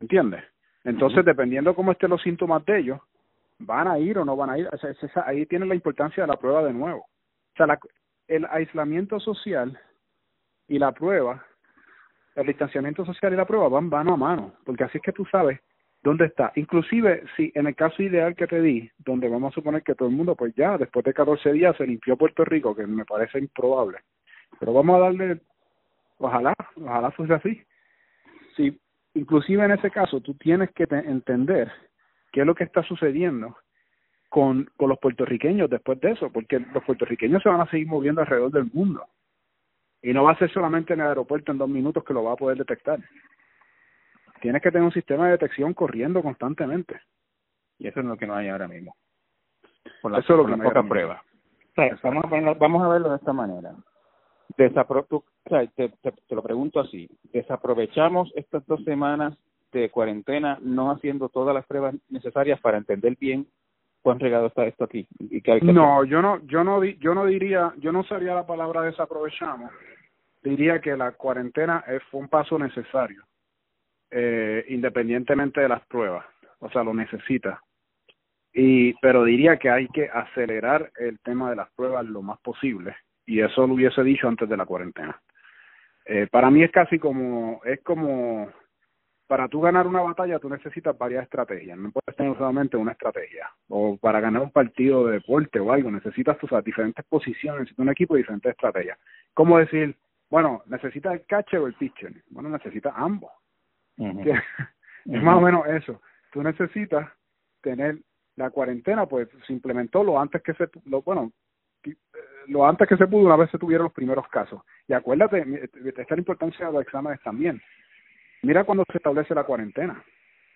¿Entiendes? Entonces, dependiendo cómo estén los síntomas de ellos, van a ir o no van a ir. Ahí tiene la importancia de la prueba de nuevo. O sea, la, el aislamiento social y la prueba, el distanciamiento social y la prueba van mano a mano, porque así es que tú sabes dónde está. Inclusive, si en el caso ideal que te di, donde vamos a suponer que todo el mundo, pues ya, después de 14 días se limpió Puerto Rico, que me parece improbable, pero vamos a darle, ojalá, ojalá fuese así. Si inclusive en ese caso tú tienes que entender qué es lo que está sucediendo con, con los puertorriqueños después de eso, porque los puertorriqueños se van a seguir moviendo alrededor del mundo. Y no va a ser solamente en el aeropuerto en dos minutos que lo va a poder detectar. Tienes que tener un sistema de detección corriendo constantemente. Y eso es lo que no hay ahora mismo. Por eso es lo que poca prueba. vamos, a vamos a verlo de esta manera. Desapro o sea, te, te, lo pregunto así, desaprovechamos estas dos semanas de cuarentena no haciendo todas las pruebas necesarias para entender bien cuán regado está esto aquí y que hay no yo no yo no yo no diría yo no usaría la palabra desaprovechamos. Diría que la cuarentena fue un paso necesario eh, independientemente de las pruebas o sea lo necesita. Y pero diría que hay que acelerar el tema de las pruebas lo más posible y eso lo hubiese dicho antes de la cuarentena. Eh, para mí es casi como, es como, para tú ganar una batalla tú necesitas varias estrategias, no puedes tener solamente una estrategia, o para ganar un partido de deporte o algo, necesitas tus diferentes posiciones, necesitas un equipo de diferentes estrategias. ¿Cómo decir, bueno, necesitas el catcher o el pitcher? Bueno, necesitas ambos. es más o menos eso. Tú necesitas tener la cuarentena, pues se implementó lo antes que se, lo, bueno, lo antes que se pudo, una vez se tuvieron los primeros casos. Y acuérdate, esta la importancia de los exámenes también. Mira cuando se establece la cuarentena.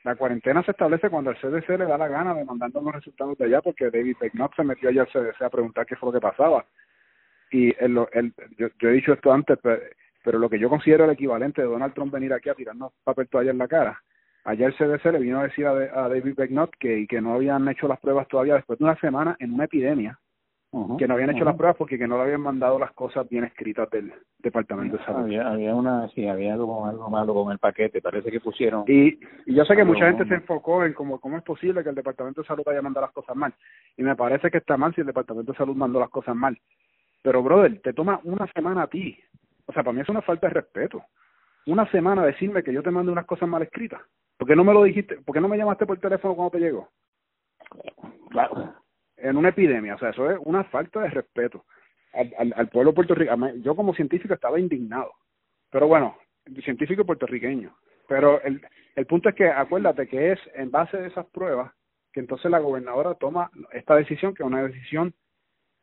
La cuarentena se establece cuando el CDC le da la gana de mandando los resultados de allá, porque David Pecknock se metió allá al CDC a preguntar qué fue lo que pasaba. Y el, el, yo, yo he dicho esto antes, pero, lo que yo considero el equivalente de Donald Trump venir aquí a tirarnos papel toalla en la cara. Ayer el CDC le vino a decir a, a David Pecknock que, que no habían hecho las pruebas todavía después de una semana en una epidemia que no habían hecho las pruebas porque que no le habían mandado las cosas bien escritas del Departamento de Salud. Había, había una, sí, había como algo malo con el paquete, parece que pusieron. Y, y yo sé que mucha gente se enfocó en cómo, cómo es posible que el Departamento de Salud haya mandado las cosas mal. Y me parece que está mal si el Departamento de Salud mandó las cosas mal. Pero, brother, te toma una semana a ti. O sea, para mí es una falta de respeto. Una semana decirme que yo te mando unas cosas mal escritas. ¿Por qué no me lo dijiste? ¿Por qué no me llamaste por teléfono cuando te llegó? Claro en una epidemia. O sea, eso es una falta de respeto al, al, al pueblo puertorriqueño. Yo como científico estaba indignado. Pero bueno, científico puertorriqueño. Pero el, el punto es que acuérdate que es en base de esas pruebas que entonces la gobernadora toma esta decisión, que es una decisión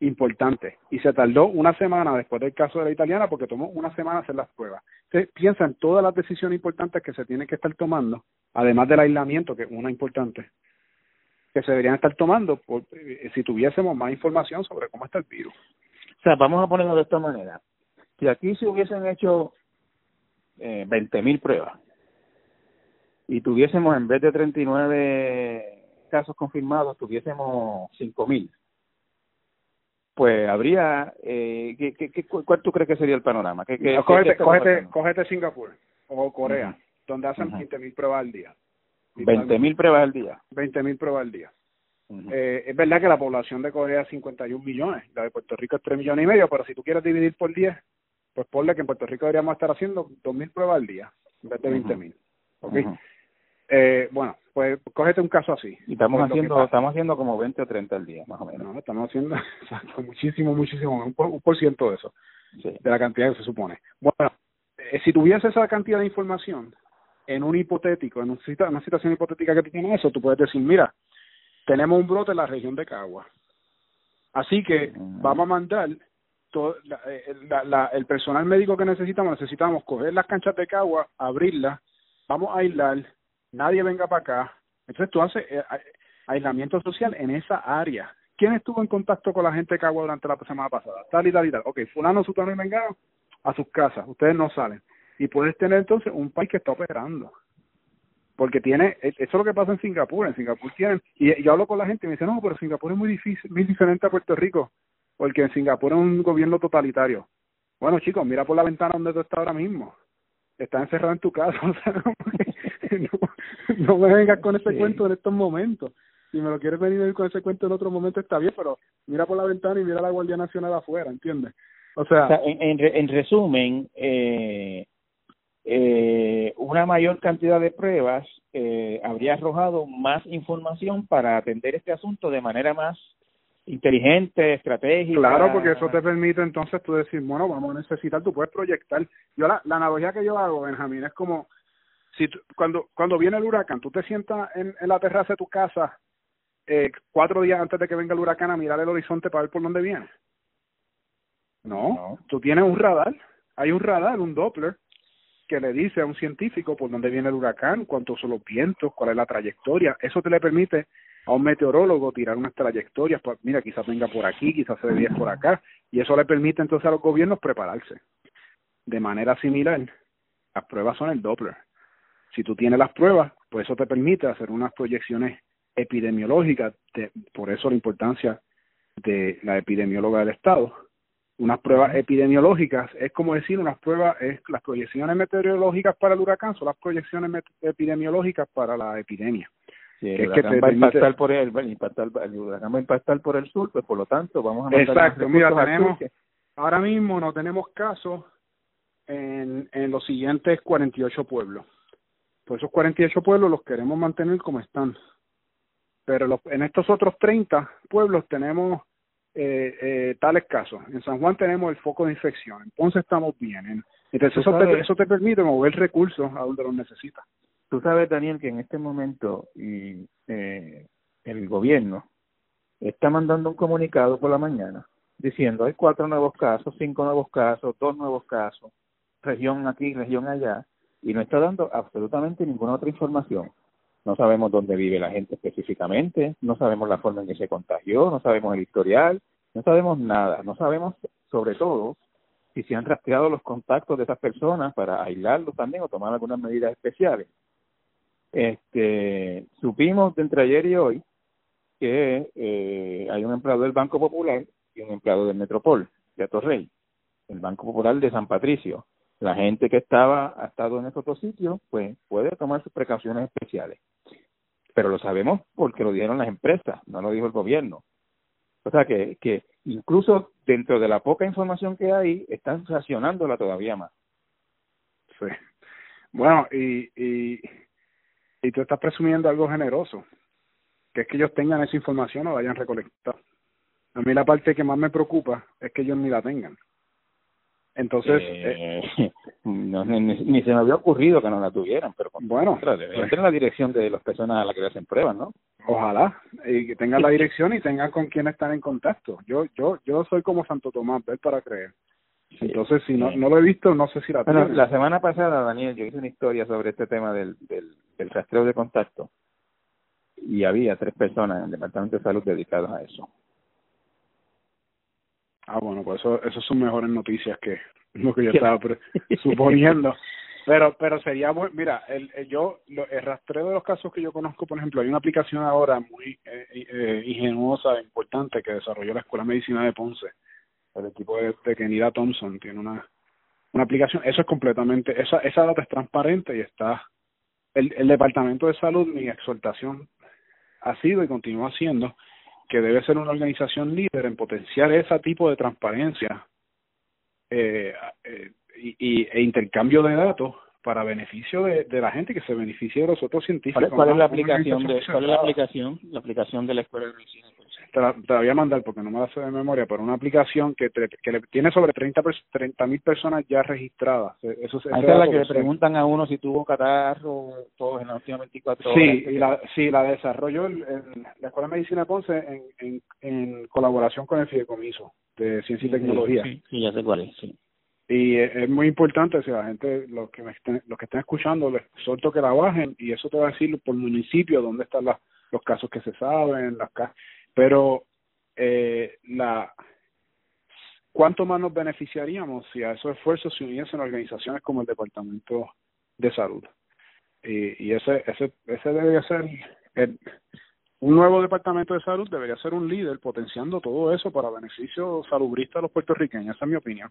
importante. Y se tardó una semana después del caso de la italiana porque tomó una semana hacer las pruebas. Entonces piensa en todas las decisiones importantes que se tienen que estar tomando, además del aislamiento, que es una importante, que se deberían estar tomando por, eh, si tuviésemos más información sobre cómo está el virus. O sea, vamos a ponerlo de esta manera. Si aquí se hubiesen hecho eh, 20.000 pruebas y tuviésemos en vez de 39 casos confirmados, tuviésemos 5.000, pues habría, eh, ¿qué, qué, cuál tú crees que sería el panorama? ¿Qué, qué, cógete, cógete, cógete, Singapur o Corea, donde hacen uh 20.000 pruebas al día. 20 mil pruebas al día. 20 mil pruebas al día. eh, es verdad que la población de Corea es 51 millones, la de Puerto Rico es 3 millones y medio, pero si tú quieres dividir por 10, pues ponle que en Puerto Rico deberíamos estar haciendo 2 mil pruebas al día, en vez de 20 mil. ¿okay? eh, bueno, pues cógete un caso así. Y estamos haciendo estamos haciendo como 20 o 30 al día, más o menos. No, estamos haciendo muchísimo, muchísimo, un por, un por ciento de eso. de la cantidad que se supone. Bueno, eh, si tuviese esa cantidad de información en un hipotético, en una situación hipotética que tiene eso, tú puedes decir, mira, tenemos un brote en la región de Cagua. Así que vamos a mandar todo, eh, la, el personal médico que necesitamos, necesitamos coger las canchas de Cagua, abrirlas, vamos a aislar, nadie venga para acá. Entonces tú haces eh, aislamiento social en esa área. ¿Quién estuvo en contacto con la gente de Cagua durante la semana pasada? Tal y tal y tal. Ok, fulano, sutano y vengano a sus casas. Ustedes no salen. Y puedes tener entonces un país que está operando. Porque tiene, e, eso es lo que pasa en Singapur. En Singapur tienen, y yo hablo con la gente y me dice, no, pero Singapur es muy difícil, muy diferente a Puerto Rico. Porque en Singapur es un gobierno totalitario. Bueno, chicos, mira por la ventana donde tú estás ahora mismo. Estás encerrado en tu casa. O sea, no, no me vengas con ese cuento en estos momentos si me lo quieres venir con ese cuento en otro momento está bien, pero mira por la ventana y mira la Guardia Nacional afuera, ¿entiendes? O sea, en, en, resumen, eh, eh, una mayor cantidad de pruebas eh, habría arrojado más información para atender este asunto de manera más inteligente, estratégica. Claro, porque eso te permite entonces tú decir, bueno, vamos a necesitar, tú puedes proyectar. Yo la, la analogía que yo hago, Benjamín, es como si cuando cuando viene el huracán, tú te sientas en, en la terraza de tu casa eh, cuatro días antes de que venga el huracán a mirar el horizonte para ver por dónde viene. No, tú tienes un radar, hay un radar, un Doppler, que le dice a un científico por dónde viene el huracán, cuántos son los vientos, cuál es la trayectoria. Eso te le permite a un meteorólogo tirar unas trayectorias, pues, mira, quizás venga por aquí, quizás se desvíe por acá, y eso le permite entonces a los gobiernos prepararse. De manera similar, las pruebas son el Doppler. Si tú tienes las pruebas, pues eso te permite hacer unas proyecciones epidemiológica, por eso la importancia de la epidemióloga del Estado. Unas pruebas epidemiológicas es como decir unas pruebas, es las proyecciones meteorológicas para el huracán son las proyecciones epidemiológicas para la epidemia. el huracán va a impactar por el, impactar, el huracán va a impactar por el sur, pues por lo tanto vamos a Exacto, mira, tenemos, ahora mismo no tenemos casos en, en los siguientes 48 pueblos. Pues esos 48 pueblos los queremos mantener como están pero los, en estos otros 30 pueblos tenemos eh, eh, tales casos. En San Juan tenemos el foco de infección, entonces estamos bien. Entonces eso te, eso te permite mover recursos a donde los necesitas. Tú sabes, Daniel, que en este momento y, eh, el gobierno está mandando un comunicado por la mañana diciendo hay cuatro nuevos casos, cinco nuevos casos, dos nuevos casos, región aquí, región allá, y no está dando absolutamente ninguna otra información no sabemos dónde vive la gente específicamente, no sabemos la forma en que se contagió, no sabemos el historial, no sabemos nada, no sabemos sobre todo si se han rastreado los contactos de esas personas para aislarlos también o tomar algunas medidas especiales. Este, supimos de entre ayer y hoy que eh, hay un empleado del Banco Popular y un empleado del Metropol, de Atorrey, el Banco Popular de San Patricio. La gente que estaba ha estado en esos otro sitio, pues puede tomar sus precauciones especiales pero lo sabemos porque lo dieron las empresas, no lo dijo el gobierno. O sea que, que incluso dentro de la poca información que hay, están racionándola todavía más. Sí. Bueno, y, y, y tú estás presumiendo algo generoso, que es que ellos tengan esa información o la hayan recolectado. A mí la parte que más me preocupa es que ellos ni la tengan. Entonces, eh, eh no, ni, se me había ocurrido que no la tuvieran, pero bueno, pues, en la dirección de las personas a las que le hacen pruebas, ¿no? Ojalá y que tengan la dirección y tengan con quién están en contacto. Yo yo yo soy como Santo Tomás, ver para creer. Entonces, si no, no lo he visto, no sé si la bueno, La semana pasada, Daniel, yo hice una historia sobre este tema del, del, del rastreo de contacto y había tres personas en el Departamento de Salud dedicadas a eso. Ah, bueno, pues eso, eso son mejores noticias que lo que yo estaba suponiendo. Pero, pero sería bueno, mira, el, yo, el rastreo de los casos que yo conozco, por ejemplo, hay una aplicación ahora muy eh, eh, ingenuosa, e importante, que desarrolló la Escuela de Medicina de Ponce, el equipo de, de Kenida Thompson, tiene una, una aplicación, eso es completamente, esa, esa data es transparente y está, el, el Departamento de Salud, mi exhortación ha sido y continúa siendo que debe ser una organización líder en potenciar ese tipo de transparencia eh, eh, y, e intercambio de datos para beneficio de, de, la gente que se beneficie de los otros científicos. ¿Cuál, es la aplicación de cuál es la aplicación la aplicación de la escuela de medicina? Te la, voy a mandar porque no me la sé de memoria, pero una aplicación que, que le, tiene sobre 30 mil personas ya registradas. E, eso, es la que le preguntan a uno si tuvo catarro todos en las últimas 24 horas. Sí, y la, sí, la desarrolló el, la Escuela de Medicina Ponce en, en, en colaboración con el Fideicomiso de Ciencia y Tecnología. Sí, sí, ya sé cuál es, sí. Y es, muy importante, si la gente, los que, me estén, los que estén escuchando, les suelto que la bajen y eso te va a decir por municipio dónde están las, los casos que se saben, las pero eh, la cuánto más nos beneficiaríamos si a esos esfuerzos se uniesen organizaciones como el Departamento de Salud. Y, y ese, ese, ese debería ser un nuevo departamento de salud debería ser un líder potenciando todo eso para beneficio salubrista de los puertorriqueños, esa es mi opinión.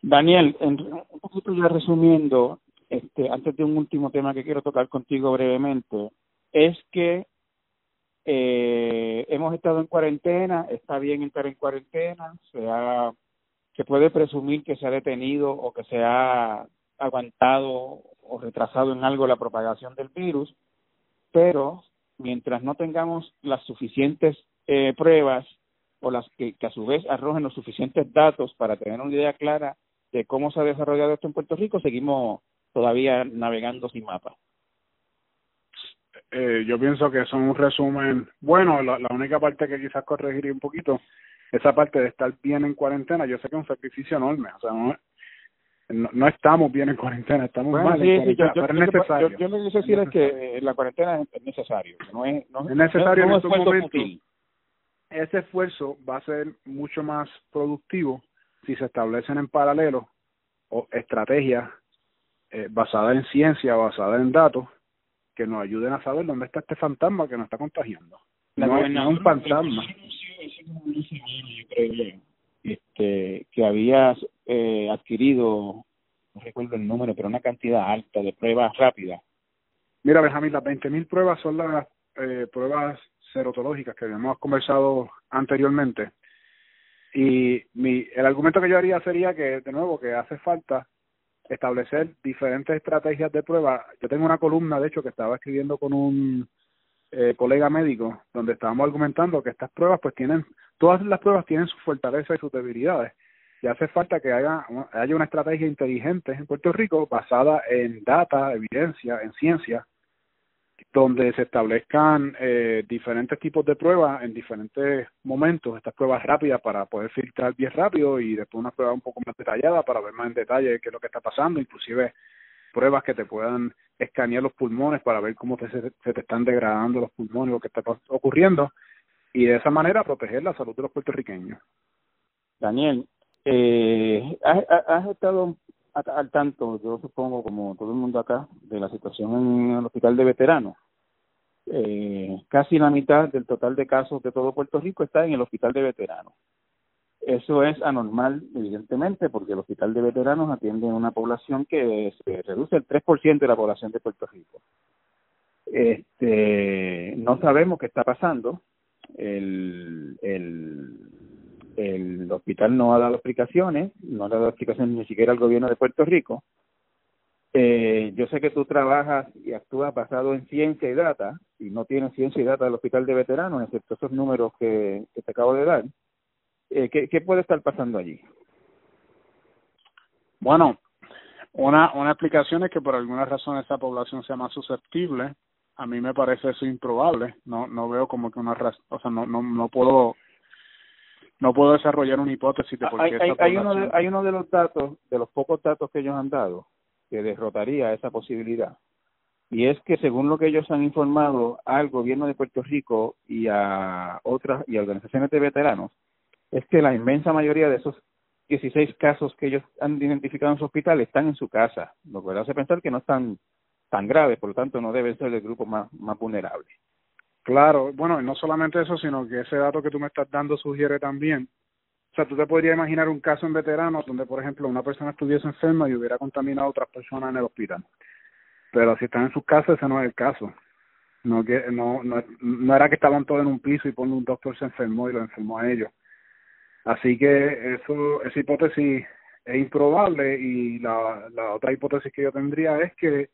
Daniel, en, un poquito ya resumiendo, este, antes de un último tema que quiero tocar contigo brevemente, es que eh, hemos estado en cuarentena, está bien estar en cuarentena, se, ha, se puede presumir que se ha detenido o que se ha aguantado o retrasado en algo la propagación del virus, pero mientras no tengamos las suficientes eh, pruebas o las que, a su vez arrojen los suficientes datos para tener una idea clara de cómo se ha desarrollado esto en Puerto Rico, seguimos todavía navegando sin mapa. Eh, yo pienso que son un resumen bueno, la, única parte que quizás corregiría un poquito, esa parte de estar bien en cuarentena, yo sé que es un sacrificio enorme, o sea, no, no, estamos bien en cuarentena, estamos mal en yo, pero es necesario. Yo, lo que quiero decir es que la cuarentena es necesario, no es, no, es necesario en estos momentos ese esfuerzo va a ser mucho más productivo si se establecen en paralelo o estrategias eh, basadas en ciencia, basadas en datos, que nos ayuden a saber dónde está este fantasma que nos está contagiando. no, es un fantasma. Este, que había eh, adquirido, no recuerdo el número, pero una cantidad alta de pruebas rápidas. Mira, Benjamín, las 20.000 pruebas son las eh, pruebas serotológicas que habíamos conversado anteriormente. Y mi, el argumento que yo haría sería que, de nuevo, que hace falta establecer diferentes estrategias de prueba. Yo tengo una columna, de hecho, que estaba escribiendo con un eh, colega médico, donde estábamos argumentando que estas pruebas, pues tienen, todas las pruebas tienen sus fortalezas y sus debilidades. Y hace falta que haya, haya una estrategia inteligente en Puerto Rico basada en data, evidencia, en ciencia, donde se establezcan eh, diferentes tipos de pruebas en diferentes momentos, estas pruebas rápidas para poder filtrar bien rápido y después una prueba un poco más detallada para ver más en detalle qué es lo que está pasando, inclusive pruebas que te puedan escanear los pulmones para ver cómo te, se, te están degradando los pulmones, lo que está ocurriendo, y de esa manera proteger la salud de los puertorriqueños. Daniel, eh, has, has estado al tanto, yo supongo, como todo el mundo acá, de la situación en el hospital de veteranos. Eh, casi la mitad del total de casos de todo Puerto Rico está en el hospital de veteranos. Eso es anormal, evidentemente, porque el hospital de veteranos atiende a una población que se reduce el 3% de la población de Puerto Rico. Este, no sabemos qué está pasando. El, el el hospital no ha dado explicaciones, no ha dado explicaciones ni siquiera al gobierno de Puerto Rico. Eh, yo sé que tú trabajas y actúas basado en ciencia y data, y no tienes ciencia y data del hospital de veteranos, excepto esos números que, te acabo de dar. Eh, ¿qué, ¿Qué puede estar pasando allí? Bueno, una, una explicación es que por alguna razón esa población sea más susceptible. A mí me parece eso improbable. No no veo como que una razón, o sea, no, no, no puedo no puedo desarrollar una hipótesis de por qué hay, hay, uno de, hay uno de los datos, de los pocos datos que ellos han dado, que derrotaría esa posibilidad. Y es que según lo que ellos han informado al gobierno de Puerto Rico y a otras y a organizaciones de veteranos, es que la inmensa mayoría de esos 16 casos que ellos han identificado en su hospital están en su casa, lo que hace pensar que no están tan graves, por lo tanto no deben ser el grupo más, más vulnerable. Claro, bueno, no solamente eso, sino que ese dato que tú me estás dando sugiere también. O sea, tú te podrías imaginar un caso en veteranos donde, por ejemplo, una persona estuviese enferma y hubiera contaminado a otras personas en el hospital. Pero si están en sus casas, ese no es el caso. No, que, no, no, no era que estaban todos en un piso y por un doctor se enfermó y lo enfermó a ellos. Así que eso, esa hipótesis es improbable y la, la otra hipótesis que yo tendría es que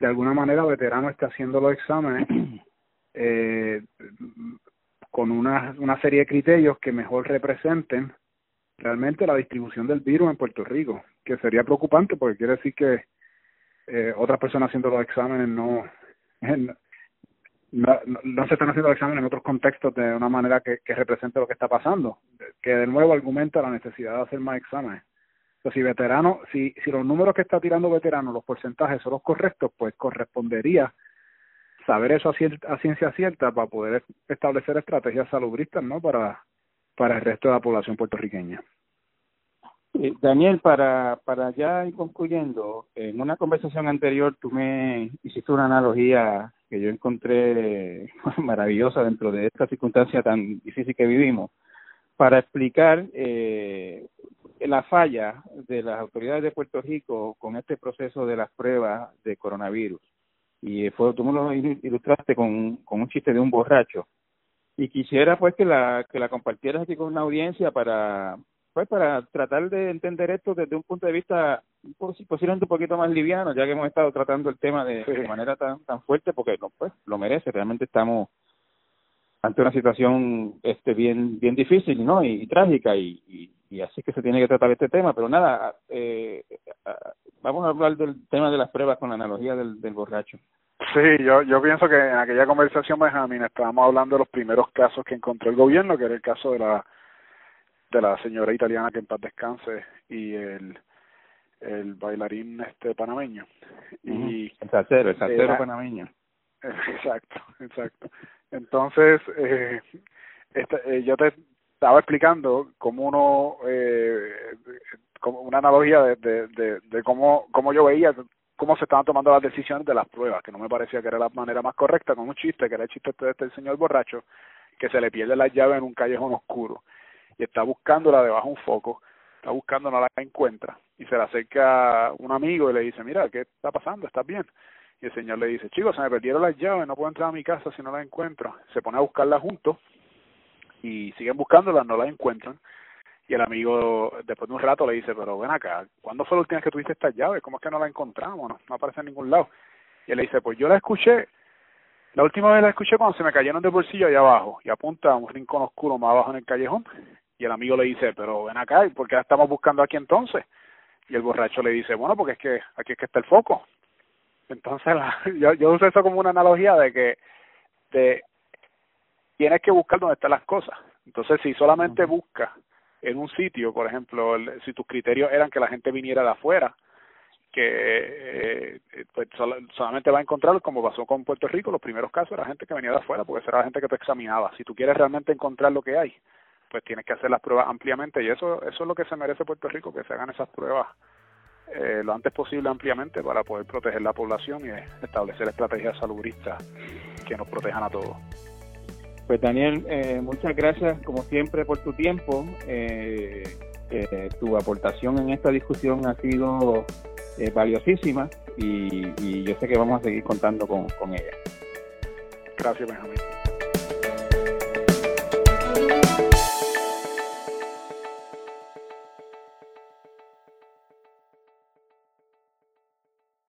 de alguna manera veterano está haciendo los exámenes eh, con una, una serie de criterios que mejor representen realmente la distribución del virus en Puerto Rico, que sería preocupante porque quiere decir que eh, otras personas haciendo los exámenes no, no, no, se están haciendo los exámenes en otros contextos de una manera que, represente lo que está pasando, que de nuevo argumenta la necesidad de hacer más exámenes. Entonces, si veterano, si, si los números que está tirando veterano, los porcentajes son los correctos, pues correspondería saber eso a, ciencia cierta para poder establecer estrategias salubristas, ¿no? Para, para el resto de la población puertorriqueña. Daniel, para, para ya ir concluyendo, en una conversación anterior tú me hiciste una analogía que yo encontré maravillosa dentro de esta circunstancia tan difícil que vivimos, para explicar eh, la falla de las autoridades de Puerto Rico con este proceso de las pruebas de coronavirus. Y fue, tú me lo ilustraste con, con un chiste de un borracho. Y quisiera pues que la, que la compartieras aquí con una audiencia para, pues para tratar de entender esto desde un punto de vista posiblemente un poquito más liviano, ya que hemos estado tratando el tema de, de manera tan tan fuerte, porque no, pues lo merece, realmente estamos ante una situación este bien bien difícil no y, trágica y, y, y, así que se tiene que tratar este tema. Pero nada eh, vamos a hablar del tema de las pruebas con la analogía del, del borracho. Sí yo yo pienso que en aquella conversación Benjamín estábamos hablando de los primeros casos que encontró el gobierno que era el caso de la de la señora italiana que en paz descanse y el el bailarín este panameño. Y el salsero el salsero panameño. Exacto exacto. Entonces, eh, eh, yo te estaba explicando cómo uno, eh, como una analogía de, de, cómo, cómo yo veía cómo se estaban tomando las decisiones de las pruebas, que no me parecía que era la manera más correcta, con un chiste, que era el chiste este de este señor borracho, que se le pierde la llave en un callejón oscuro y está buscándola debajo de un foco, está buscando, no la encuentra, y se le acerca un amigo y le dice, mira, ¿qué está pasando? ¿Estás bien? Y el señor le dice, chicos, se me perdieron las llaves, no puedo entrar a mi casa si no las encuentro. Se pone a buscarlas juntos y siguen buscándolas, no las encuentran. Y el amigo, después de un rato, le dice, pero ven acá, ¿cuándo fue la última vez que tuviste estas llaves? ¿Cómo es que no las encontramos? No, no aparece en ningún lado. Y él le dice, pues yo la escuché, la última vez la escuché cuando se me cayeron del bolsillo allá abajo y apunta a un rincón oscuro más abajo en el callejón. Y el amigo le dice, pero ven acá, ¿y por qué la estamos buscando aquí entonces? Y el borracho le dice, bueno, porque es que aquí es que está el foco. Entonces, yo, yo uso eso como una analogía de que de, tienes que buscar dónde están las cosas. Entonces, si solamente buscas en un sitio, por ejemplo, si tus criterios eran que la gente viniera de afuera, que eh, pues solamente va a encontrar, como pasó con Puerto Rico, los primeros casos era gente que venía de afuera, porque esa era la gente que te examinaba. Si tú quieres realmente encontrar lo que hay, pues tienes que hacer las pruebas ampliamente y eso eso es lo que se merece Puerto Rico, que se hagan esas pruebas eh, lo antes posible ampliamente para poder proteger la población y establecer estrategias salubristas que nos protejan a todos. Pues Daniel, eh, muchas gracias como siempre por tu tiempo. Eh, tu aportación en esta discusión ha sido valiosísima y, y, yo sé que vamos a seguir contando con, con ella. Gracias, Benjamín.